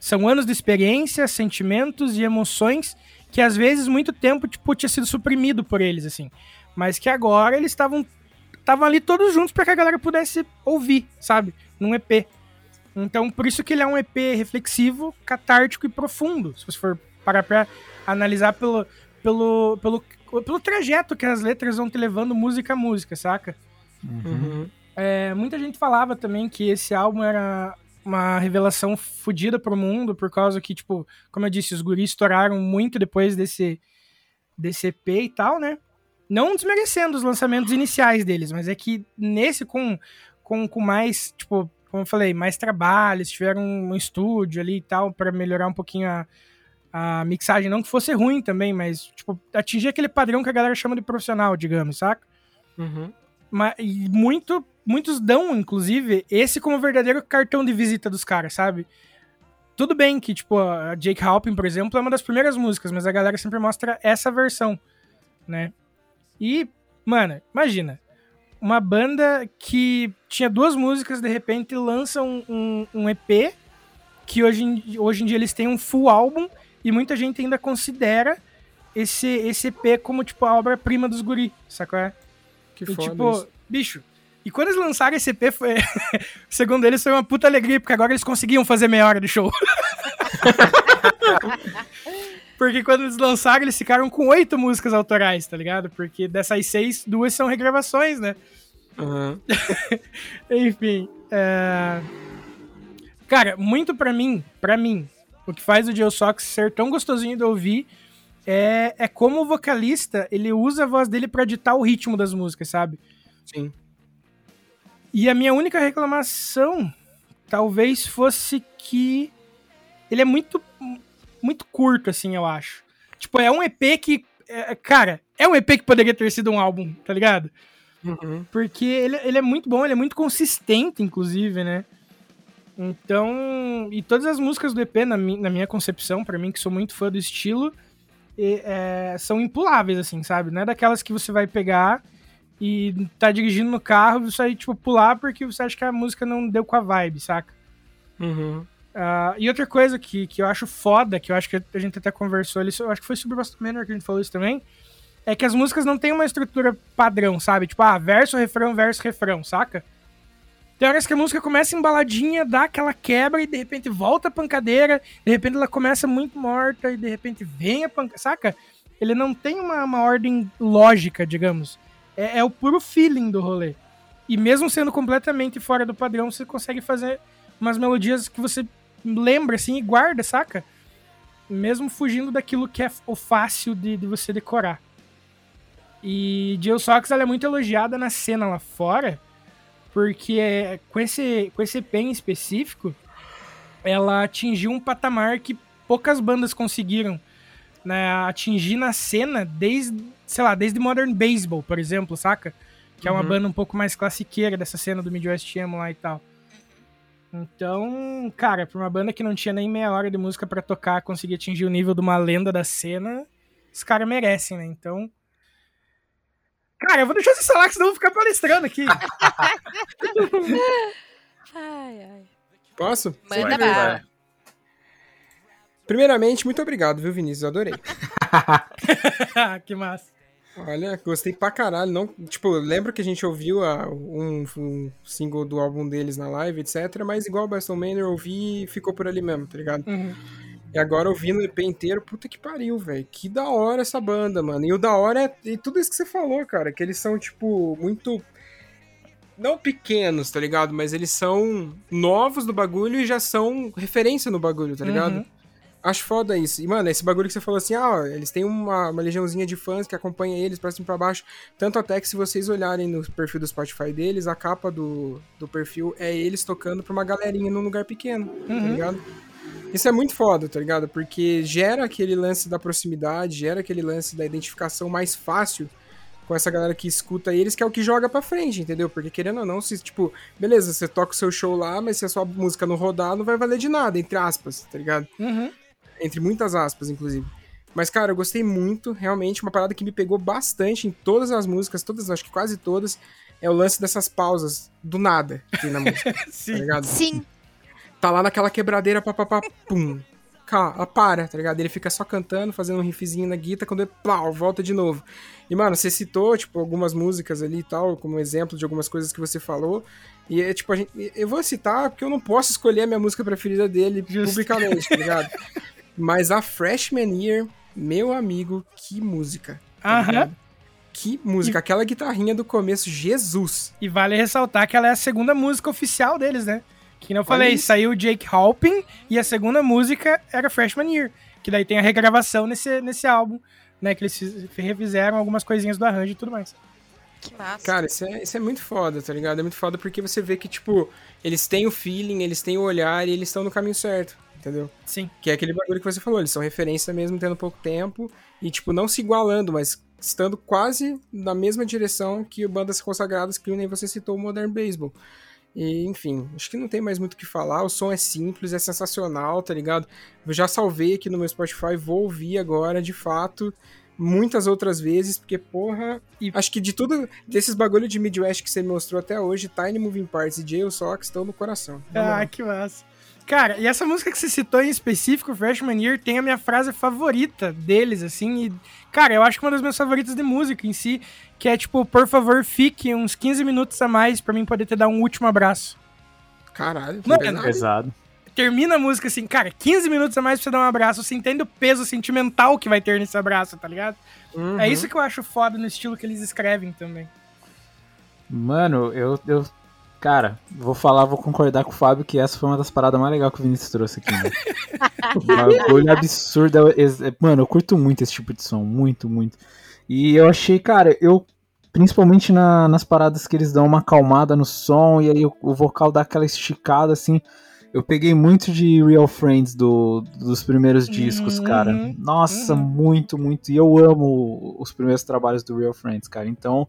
São anos de experiência, sentimentos e emoções que às vezes muito tempo tipo tinha sido suprimido por eles assim, mas que agora eles estavam estavam ali todos juntos para que a galera pudesse ouvir, sabe, num EP. Então por isso que ele é um EP reflexivo, catártico e profundo, se você for parar para analisar pelo pelo pelo pelo trajeto que as letras vão te levando música a música, saca? Uhum. É, muita gente falava também que esse álbum era uma revelação fodida pro mundo, por causa que, tipo, como eu disse, os guris estouraram muito depois desse, desse EP e tal, né? Não desmerecendo os lançamentos iniciais deles, mas é que nesse com, com, com mais, tipo, como eu falei, mais trabalho, eles tiveram um estúdio ali e tal, para melhorar um pouquinho a, a mixagem. Não que fosse ruim também, mas, tipo, atingir aquele padrão que a galera chama de profissional, digamos, saca? Uhum. Mas, e muito, muitos dão, inclusive, esse como verdadeiro cartão de visita dos caras, sabe? Tudo bem que, tipo, a Jake Halpin, por exemplo, é uma das primeiras músicas, mas a galera sempre mostra essa versão, né? E, mano, imagina, uma banda que tinha duas músicas, de repente lança um, um, um EP, que hoje em, hoje em dia eles têm um full álbum, e muita gente ainda considera esse, esse EP como, tipo, a obra-prima dos guri, sacou? É? Que E foda tipo, isso. bicho. E quando eles lançaram esse EP, foi, segundo eles, foi uma puta alegria, porque agora eles conseguiam fazer meia hora de show. Porque quando eles lançaram, eles ficaram com oito músicas autorais, tá ligado? Porque dessas seis, duas são regravações, né? Aham. Enfim. é, Cara, muito pra mim, pra mim, o que faz o Joe Sox ser tão gostosinho de ouvir é, é como o vocalista, ele usa a voz dele pra ditar o ritmo das músicas, sabe? Sim. E a minha única reclamação talvez fosse que ele é muito muito curto, assim, eu acho. Tipo, é um EP que. é, cara, é um EP que poderia ter sido um álbum, tá ligado? Uhum. Porque ele, ele é muito bom, ele é muito consistente, inclusive, né? Então. E todas as músicas do EP, na, mi- na minha concepção, pra mim, que sou muito fã do estilo, e, é, são impuláveis, assim, sabe? Não é daquelas que você vai pegar e tá dirigindo no carro e você vai, tipo, pular porque você acha que a música não deu com a vibe, saca? Uhum. Ah, e outra coisa que, que eu acho foda, que eu acho que a gente até conversou ali, eu acho que foi sobre o Boston que a gente falou isso também, é que as músicas não têm uma estrutura padrão, sabe? Tipo, ah, verso, refrão, verso, refrão, saca? Tem horas que a música começa embaladinha, dá aquela quebra e de repente volta a pancadeira, de repente ela começa muito morta e de repente vem a pancadeira, saca? Ele não tem uma, uma ordem lógica, digamos. É, é o puro feeling do rolê. E mesmo sendo completamente fora do padrão, você consegue fazer umas melodias que você lembra assim e guarda, saca? Mesmo fugindo daquilo que é o fácil de, de você decorar. E Jill Sox ela é muito elogiada na cena lá fora, porque é, com esse, com esse EP em específico, ela atingiu um patamar que poucas bandas conseguiram né, atingir na cena desde, sei lá, desde Modern Baseball, por exemplo, saca? Que é uma Uhum. banda um pouco mais classiqueira dessa cena do Midwest Emo lá e tal. Então, cara, pra uma banda que não tinha nem meia hora de música pra tocar, conseguir atingir o nível de uma lenda da cena, os caras merecem, né? Então. Cara, eu vou deixar você falar, que senão eu vou ficar palestrando aqui. Ai, ai. Posso? Manda. Primeiramente, muito obrigado, viu, Vinícius? Eu adorei. que massa. Olha, gostei pra caralho. Não, tipo, lembro que a gente ouviu a- um, um single do álbum deles na live, etc. Mas igual o Baston Manor, eu ouvi e ficou por ali mesmo, tá ligado? Uhum. E agora ouvindo o EP inteiro, puta que pariu, velho. Que da hora essa banda, mano. E o da hora é e tudo isso que você falou, cara. Que eles são, tipo, muito. Não pequenos, tá ligado? Mas eles são novos no bagulho e já são referência no bagulho, tá ligado? Uhum. Acho foda isso. E, mano, esse bagulho que você falou assim, ah, ó, eles têm uma, uma legiãozinha de fãs que acompanha eles pra cima e pra baixo. Tanto até que se vocês olharem no perfil do Spotify deles, a capa do, do perfil é eles tocando pra uma galerinha num lugar pequeno, tá Uhum. ligado? Isso é muito foda, tá ligado? Porque gera aquele lance da proximidade, gera aquele lance da identificação mais fácil com essa galera que escuta eles, que é o que joga pra frente, entendeu? Porque querendo ou não, se, tipo, beleza, você toca o seu show lá, mas se a sua música não rodar, não vai valer de nada, entre aspas, tá ligado? Uhum. Entre muitas aspas, inclusive. Mas, cara, eu gostei muito, realmente, uma parada que me pegou bastante em todas as músicas, todas, acho que quase todas, é o lance dessas pausas do nada que tem na música, tá Sim. ligado? Sim. Tá lá naquela quebradeira, papapá, pum. Cá, ela para, tá ligado? Ele fica só cantando, fazendo um riffzinho na guitarra, quando ele, plau, volta de novo. E, mano, você citou, tipo, algumas músicas ali e tal, como exemplo de algumas coisas que você falou. E é tipo, a gente, eu vou citar porque eu não posso escolher a minha música preferida dele Justo. publicamente, tá ligado? Mas a Freshman Year, meu amigo, que música. tá Aham. ligado? Que música. Aquela guitarrinha do começo, Jesus. E vale ressaltar que ela é a segunda música oficial deles, né? Que não falei, isso. saiu o Jake Halpin e a segunda música era Freshman Year. Que daí tem a regravação nesse, nesse álbum, né? Que eles fiz- refizeram algumas coisinhas do arranjo e tudo mais. Que massa. Cara, isso é, isso é muito foda, tá ligado? É muito foda porque você vê que, tipo, eles têm o feeling, eles têm o olhar e eles estão no caminho certo, entendeu? Sim. Que é aquele bagulho que você falou, eles são referência mesmo tendo pouco tempo e, tipo, não se igualando, mas estando quase na mesma direção que bandas consagradas que nem você citou o Modern Baseball. E, enfim, acho que não tem mais muito o que falar. O som é simples, é sensacional, tá ligado? Eu já salvei aqui no meu Spotify, vou ouvir agora, de fato, muitas outras vezes, porque, porra. E- Acho que de tudo, desses bagulho de Midwest que você me mostrou até hoje, Tiny Moving Parts e Jail Sox estão no coração. Ah, que massa. Cara, e essa música que você citou em específico, Freshman Year, tem a minha frase favorita deles, assim. E, cara, eu acho que uma das minhas favoritas de música em si, que é tipo, por favor, fique uns 15 minutos a mais pra mim poder te dar um último abraço. Caralho, que Mano, pesado. Pesado. termina a música assim, cara, 15 minutos a mais pra você dar um abraço, você entende o peso sentimental que vai ter nesse abraço, tá ligado? Uhum. É isso que eu acho foda no estilo que eles escrevem também. Mano, eu, eu. Cara, vou falar, vou concordar com o Fábio que essa foi uma das paradas mais legais que o Vinícius trouxe aqui, né? Bagulho absurdo. é- é- Mano, eu curto muito esse tipo de som. Muito, muito. E eu achei, cara, eu. Principalmente na- nas paradas que eles dão uma acalmada no som e aí o, o vocal dá aquela esticada assim. Eu peguei muito de Real Friends do, dos primeiros discos, Uhum, cara. Nossa, uhum. muito, muito. E eu amo os primeiros trabalhos do Real Friends, cara. Então,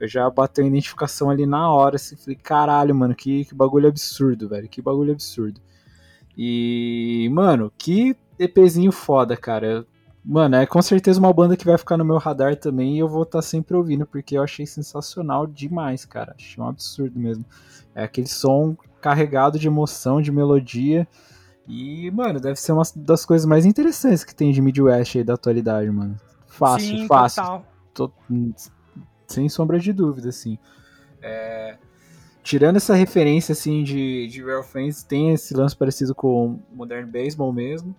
eu já bateu a identificação ali na hora, assim, falei, caralho, mano, que, que bagulho absurdo, velho, que bagulho absurdo. E, mano, que EPzinho foda, cara. Mano, é com certeza uma banda que vai ficar no meu radar também e eu vou estar sempre ouvindo, porque eu achei sensacional demais, cara. Achei um absurdo mesmo. É aquele som carregado de emoção, de melodia. E, mano, deve ser uma das coisas mais interessantes que tem de Midwest aí da atualidade, mano. Fácil, Sim, fácil total. tô- sem sombra de dúvida, assim. É, tirando essa referência, assim, de, de Real Friends, tem esse lance parecido com Modern Baseball mesmo.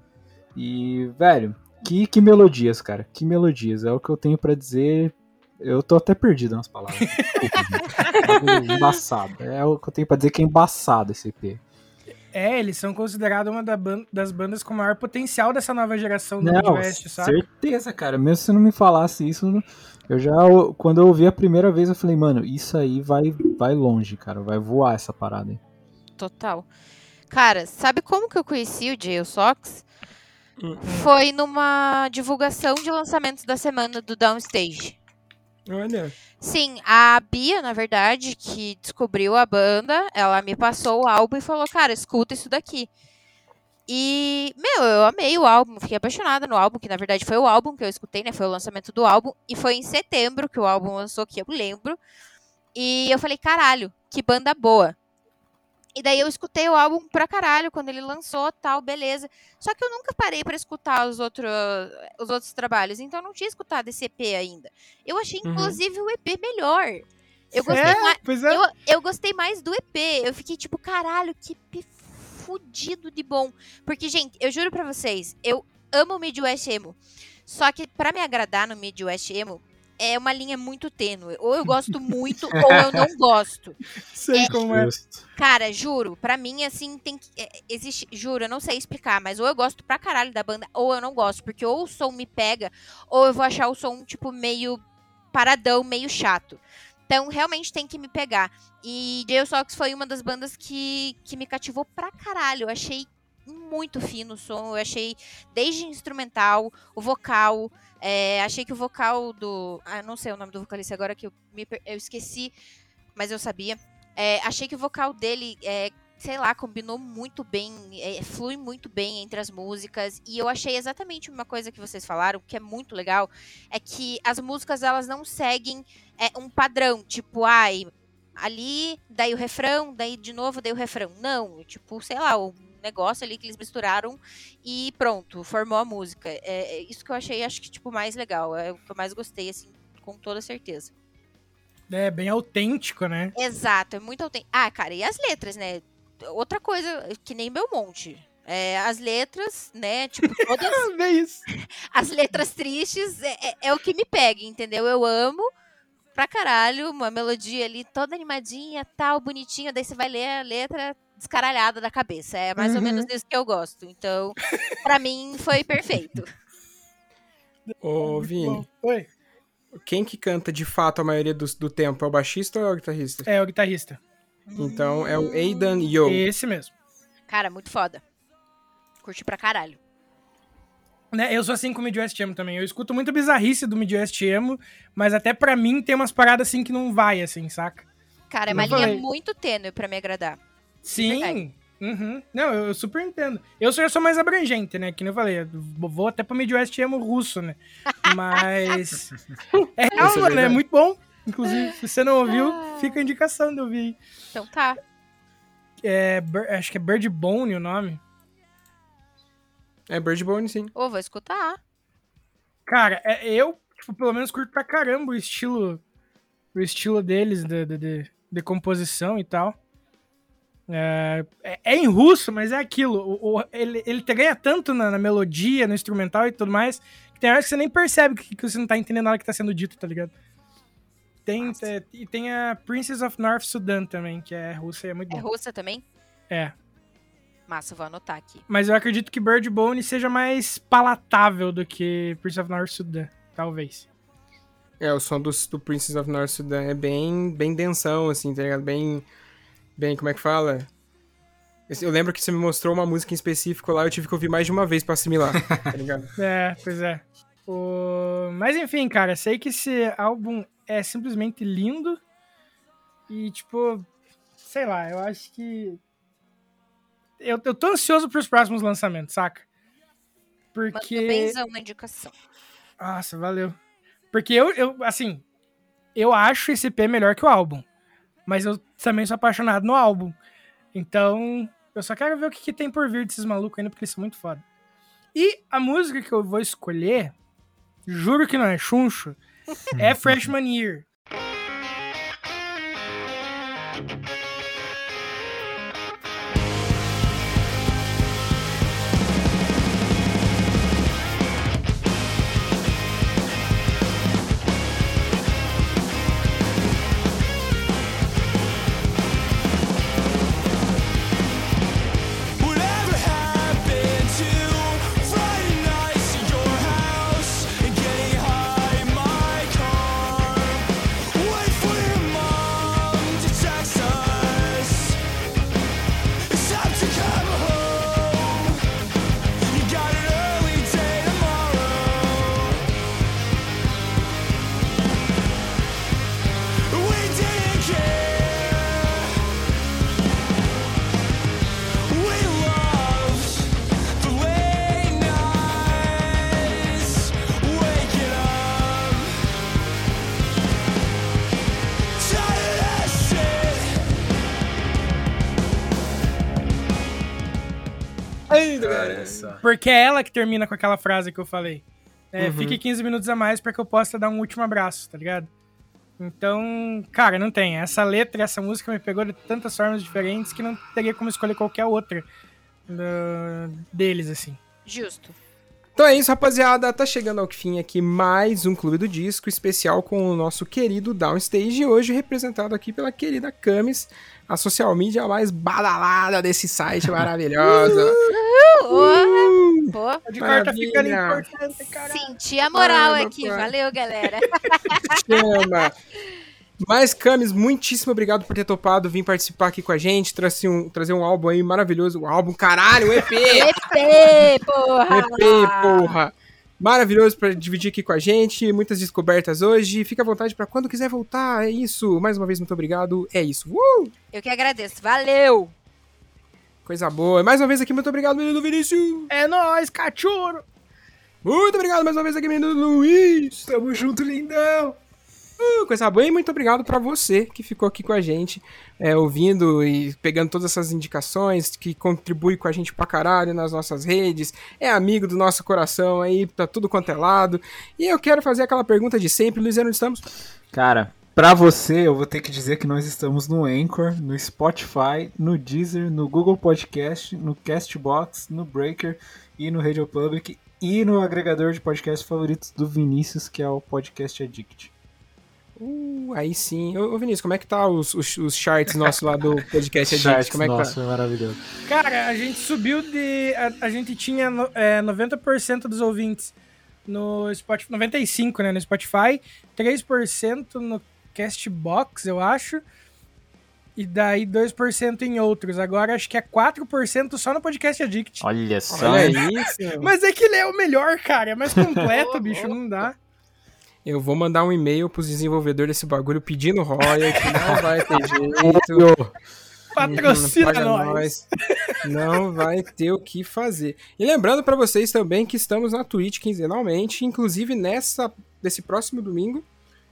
E, velho, que, que melodias, cara. Que melodias. É o que eu tenho pra dizer. Eu tô até perdido nas palavras. Bagulho embaçado. É o que eu tenho pra dizer que é embaçado esse EP. É, eles são considerados uma das bandas com maior potencial dessa nova geração do Midwest, sabe? certeza, cara. Mesmo se não me falasse isso, eu já, quando eu ouvi a primeira vez, eu falei, mano, isso aí vai, vai longe, cara. Vai voar essa parada aí. Total. Cara, sabe como que eu conheci o Jail Sox? Hum. Foi numa divulgação de lançamentos da semana do Downstage. Olha. Sim, a Bia, na verdade, que descobriu a banda, ela me passou o álbum e falou, cara, escuta isso daqui. E, meu, eu amei o álbum, fiquei apaixonada no álbum, que na verdade foi o álbum que eu escutei, né? Foi o lançamento do álbum. E foi em setembro que o álbum lançou, que eu lembro. E eu falei, caralho, que banda boa. E daí eu escutei o álbum pra caralho quando ele lançou, tal, beleza. Só que eu nunca parei pra escutar os, outro, os outros trabalhos, então eu não tinha escutado esse EP ainda. Eu achei, Uhum. inclusive, o EP melhor. Eu gostei, É, mais, é. eu, eu gostei mais do EP. Eu fiquei tipo, caralho, que EP fudido de bom. Porque, gente, eu juro pra vocês, eu amo o Midwest Emo. Só que pra me agradar no Midwest Emo, é uma linha muito tênue. Ou eu gosto muito, ou eu não gosto. Sei como é. Cara, juro, pra mim, assim, tem que. é, existe. Juro, eu não sei explicar, mas ou eu gosto pra caralho da banda, ou eu não gosto. Porque ou o som me pega, ou eu vou achar o som, tipo, meio paradão, meio chato. Então, realmente tem que me pegar. E Jail Sox foi uma das bandas que, que me cativou pra caralho. Eu achei muito fino o som. Eu achei desde instrumental, o vocal. é, achei que o vocal do. Ah, não sei o nome do vocalista agora que eu, me eu esqueci, mas eu sabia. É, achei que o vocal dele, é, sei lá, combinou muito bem, é, flui muito bem entre as músicas. E eu achei exatamente uma coisa que vocês falaram, que é muito legal, é que as músicas elas não seguem é, um padrão, tipo, ai, ali, daí o refrão, daí de novo, daí o refrão. Não, tipo, sei lá, um negócio ali que eles misturaram e pronto, formou a música. É, é isso que eu achei, acho que, tipo, mais legal, é o que eu mais gostei, assim, com toda certeza. É bem autêntico, né? Exato, é muito autêntico. Ah, cara, e as letras, né? Outra coisa, que nem Belmonte. É, as letras, né? Tipo, todas Vê isso. as letras tristes é, é- é o que me pega, entendeu? Eu amo pra caralho uma melodia ali toda animadinha, tal, bonitinha. Daí você vai ler a letra descaralhada da cabeça. É mais ou Uhum. menos isso que eu gosto. Então, pra mim, foi perfeito. Ô, Vini, Oi. quem que canta de fato a maioria do, do tempo? É o baixista ou é o guitarrista? É o guitarrista. Então é o Aidan Yo. Esse mesmo. Cara, muito foda. Curti pra caralho. Né, eu sou assim com o Midwest Emo também. Eu escuto muita bizarrice do Midwest Emo, mas até pra mim tem umas paradas assim que não vai, assim, saca? Cara, é uma linha muito tênue pra me agradar. Sim. Verdade. Uhum. Não, eu, eu super entendo. Eu sou, eu sou mais abrangente, né? Que nem eu falei. eu vou até pro Midwest Emo russo, né? Mas. É real, Isso é mano. É verdade. muito bom. Inclusive, se você não ouviu, fica a indicação de ouvir. Então tá. É, acho que é Bird Bone o nome. É Bird Bone, sim. Ô, vou escutar. Cara, é, eu, tipo, pelo menos curto pra caramba o estilo. O estilo deles de, de, de, de composição e tal. É, é- é em russo, mas é aquilo. O- o- ele, ele te ganha tanto na, na melodia, no instrumental e tudo mais, que tem horas que você nem percebe que, que você não tá entendendo nada que tá sendo dito, tá ligado? Tem, é, e tem a Princess of North Sudan também, que é russa e é muito É bom. russa também? É. Massa, vou anotar aqui. Mas eu acredito que Bird Bone seja mais palatável do que Princess of North Sudan, talvez. É, o som do, do Princess of North Sudan é bem, bem densão, assim, tá ligado? Bem, bem, como é que fala? Eu lembro que você me mostrou uma música em específico lá, eu tive que ouvir mais de uma vez pra assimilar, tá ligado? É, pois é. O... Mas enfim, cara, sei que esse álbum é simplesmente lindo. E, tipo, sei lá, eu acho que. Eu, eu tô ansioso pros próximos lançamentos, saca? Manda Porque. benzão na indicação. Nossa, valeu. Porque eu, eu, assim, eu acho esse EP melhor que o álbum. Mas eu também sou apaixonado no álbum. Então, eu só quero ver o que, que tem por vir desses malucos ainda, porque eles são muito foda. E a música que eu vou escolher, juro que não é chuncho, é Freshman Year. Porque é ela que termina com aquela frase que eu falei. É, Uhum. Fique 15 minutos a mais pra que eu possa dar um último abraço, tá ligado? Então, cara, não tem. Essa letra, essa música me pegou de tantas formas diferentes que não teria como escolher qualquer outra do- deles, assim. Justo. Então é isso, rapaziada. Tá chegando ao fim aqui mais um Clube do Disco especial com o nosso querido Downstage. Hoje representado aqui pela querida Camis, a social media mais badalada desse site maravilhosa. Uh, Pô, De corta ficando importante, cara. senti a moral Ah, aqui. Valeu, galera. Chama! Mas, Camis, muitíssimo obrigado por ter topado vir participar aqui com a gente, trazer um, trazer um álbum aí maravilhoso. O álbum, caralho, o EP! EP, porra! EP, porra! Maravilhoso pra dividir aqui com a gente, muitas descobertas hoje. Fica à vontade pra quando quiser voltar, é isso. Mais uma vez, muito obrigado. É isso. Uh! Eu que agradeço. Valeu! Coisa boa. Mais uma vez aqui, muito obrigado, menino Vinícius. É nóis, cachorro! Muito obrigado mais uma vez aqui, menino Luiz. Tamo junto, lindão! Uh, coisa boa. E muito obrigado pra você que ficou aqui com a gente, é, ouvindo e pegando todas essas indicações, que contribui com a gente pra caralho nas nossas redes, é amigo do nosso coração aí, tá tudo quanto é lado. E eu quero fazer aquela pergunta de sempre, Luiz, onde estamos? Cara, pra você, eu vou ter que dizer que nós estamos no Anchor, no Spotify, no Deezer, no Google Podcast, no Castbox, no Breaker e no Radio Public e no agregador de podcasts favoritos do Vinícius, que é o Podcast Addict. Uh, aí sim. Ô, ô, Vinícius, como é que tá os, os, os charts nossos lá do podcast Addict? Charts, Como é que nossa, tá? foi maravilhoso. Cara, a gente subiu de. A, a gente tinha no- é, 90% dos ouvintes no Spotify. 95%, né? No Spotify, 3% no Castbox, eu acho. E daí 2% em outros. Agora acho que é 4% só no Podcast Addict. Olha só. Olha isso. Mas é que ele é o melhor, cara. É mais completo, bicho. Não dá. Eu vou mandar um e-mail pros desenvolvedores desse bagulho pedindo royalty, não vai ter jeito. Patrocina Paga nós. Não vai ter o que fazer. E lembrando pra vocês também que estamos na Twitch quinzenalmente, inclusive nessa desse próximo domingo,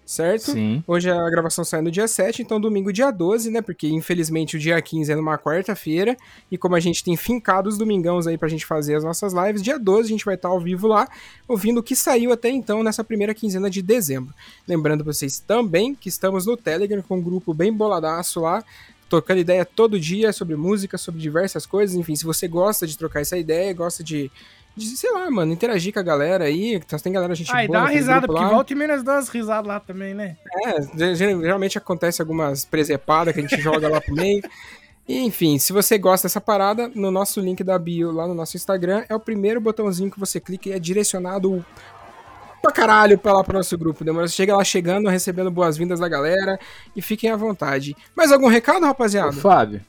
certo? Sim. Hoje a gravação sai no dia 7, então domingo dia 12, né? Porque infelizmente o dia 15 é numa quarta-feira. E como a gente tem fincado os domingãos aí pra gente fazer as nossas lives, dia 12 a gente vai estar ao vivo lá, ouvindo o que saiu até então nessa primeira quinzena de dezembro. Lembrando vocês também que estamos no Telegram com um grupo bem boladaço lá. tocando ideia todo dia sobre música, sobre diversas coisas. Enfim, se você gosta de trocar essa ideia, gosta de, de sei lá, mano, interagir com a galera aí. tá- Tem galera, gente Ah, e dá uma risada, porque lá. volta e menos dá umas risadas lá também, né? É, ge- ge- geralmente acontece algumas presepadas que a gente joga lá pro meio. E, Enfim, se você gosta dessa parada, no nosso link da bio lá no nosso Instagram, é o primeiro botãozinho que você clica e é direcionado pra caralho pra lá pro nosso grupo. Demora, você chega lá chegando, recebendo boas-vindas da galera e fiquem à vontade. Mais algum recado, Ô, rapaziada? Fábio,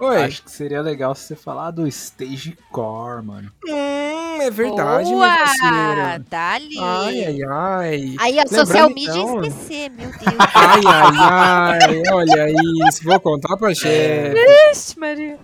Oi. acho que seria legal você falar do Stage Core, mano. Hum, é verdade, meu Boa! Dali. Ai, ai, ai. Aí, Lembrando, social media então- esquecer, meu Deus. Ai, ai, ai, olha isso. Vou contar pra chefe. Ixi, Maria.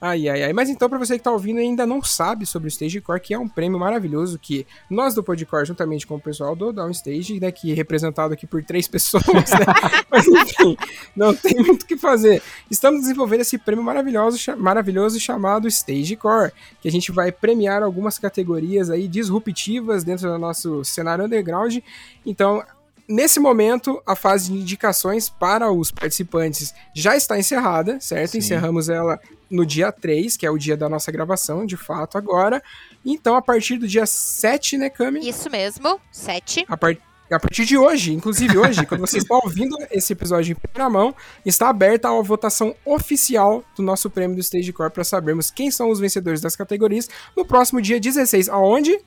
Ai, ai, ai. Mas então, pra você que tá ouvindo e ainda não sabe sobre o Stage Core, que é um prêmio maravilhoso que nós do Podcore, juntamente com o pessoal do Downstage, né, que é representado aqui por três pessoas, né? Mas enfim, não tem muito o que fazer. Estamos desenvolvendo esse prêmio maravilhoso, maravilhoso chamado Stage Core, que a gente vai premiar algumas categorias aí disruptivas dentro do nosso cenário underground. Então, Nesse momento, a fase de indicações para os participantes já está encerrada, certo? Sim. Encerramos ela no dia 3, que é o dia da nossa gravação, de fato, agora. Então, a partir do dia 7, né, Cami? Isso mesmo, sete. A, par- a partir de hoje, inclusive hoje, quando você está ouvindo esse episódio em primeira mão, está aberta a votação oficial do nosso prêmio do Stage Core para sabermos quem são os vencedores das categorias no próximo dia 16. Aonde?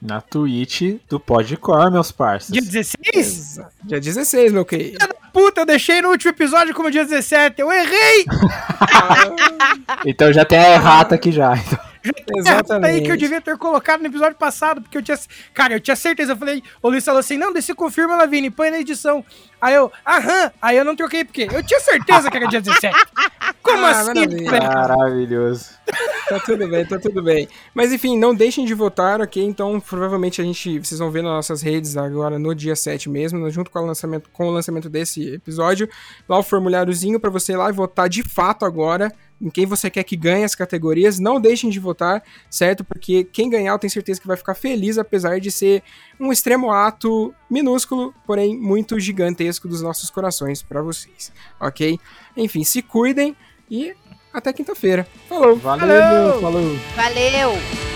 Na Twitch do Podcore, meus parceiros. Dia 16? Exa- Dia 16, meu querido. Puta, eu deixei no último episódio como dia 17. Eu errei! Então já tem a errata aqui já. Então, Exatamente. aí que eu devia ter colocado no episódio passado, porque eu tinha. Cara, eu tinha certeza. Eu falei, o Luiz falou assim: não, você confirma, Lavini, põe na edição. Aí eu, aham, aí eu não troquei, porque eu tinha certeza que era dia 17. Como Ah, assim, maravilha. maravilhoso. Tá tudo bem, tá tudo bem. Mas enfim, não deixem de votar, ok? Então, provavelmente a gente, vocês vão ver nas nossas redes agora no dia 7 mesmo, junto com o lançamento, com o lançamento desse episódio, lá o formuláriozinho pra você ir lá e votar de fato agora em quem você quer que ganhe as categorias. Não deixem de votar, certo? Porque quem ganhar eu tenho certeza que vai ficar feliz, apesar de ser um extremo ato minúsculo, porém muito gigantesco dos nossos corações pra vocês, ok? Enfim, se cuidem e até quinta-feira. Falou! Valeu, falou. Valeu!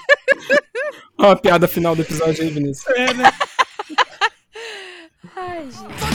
Olha a piada final do episódio aí, Vinícius. É, né? Ai, gente.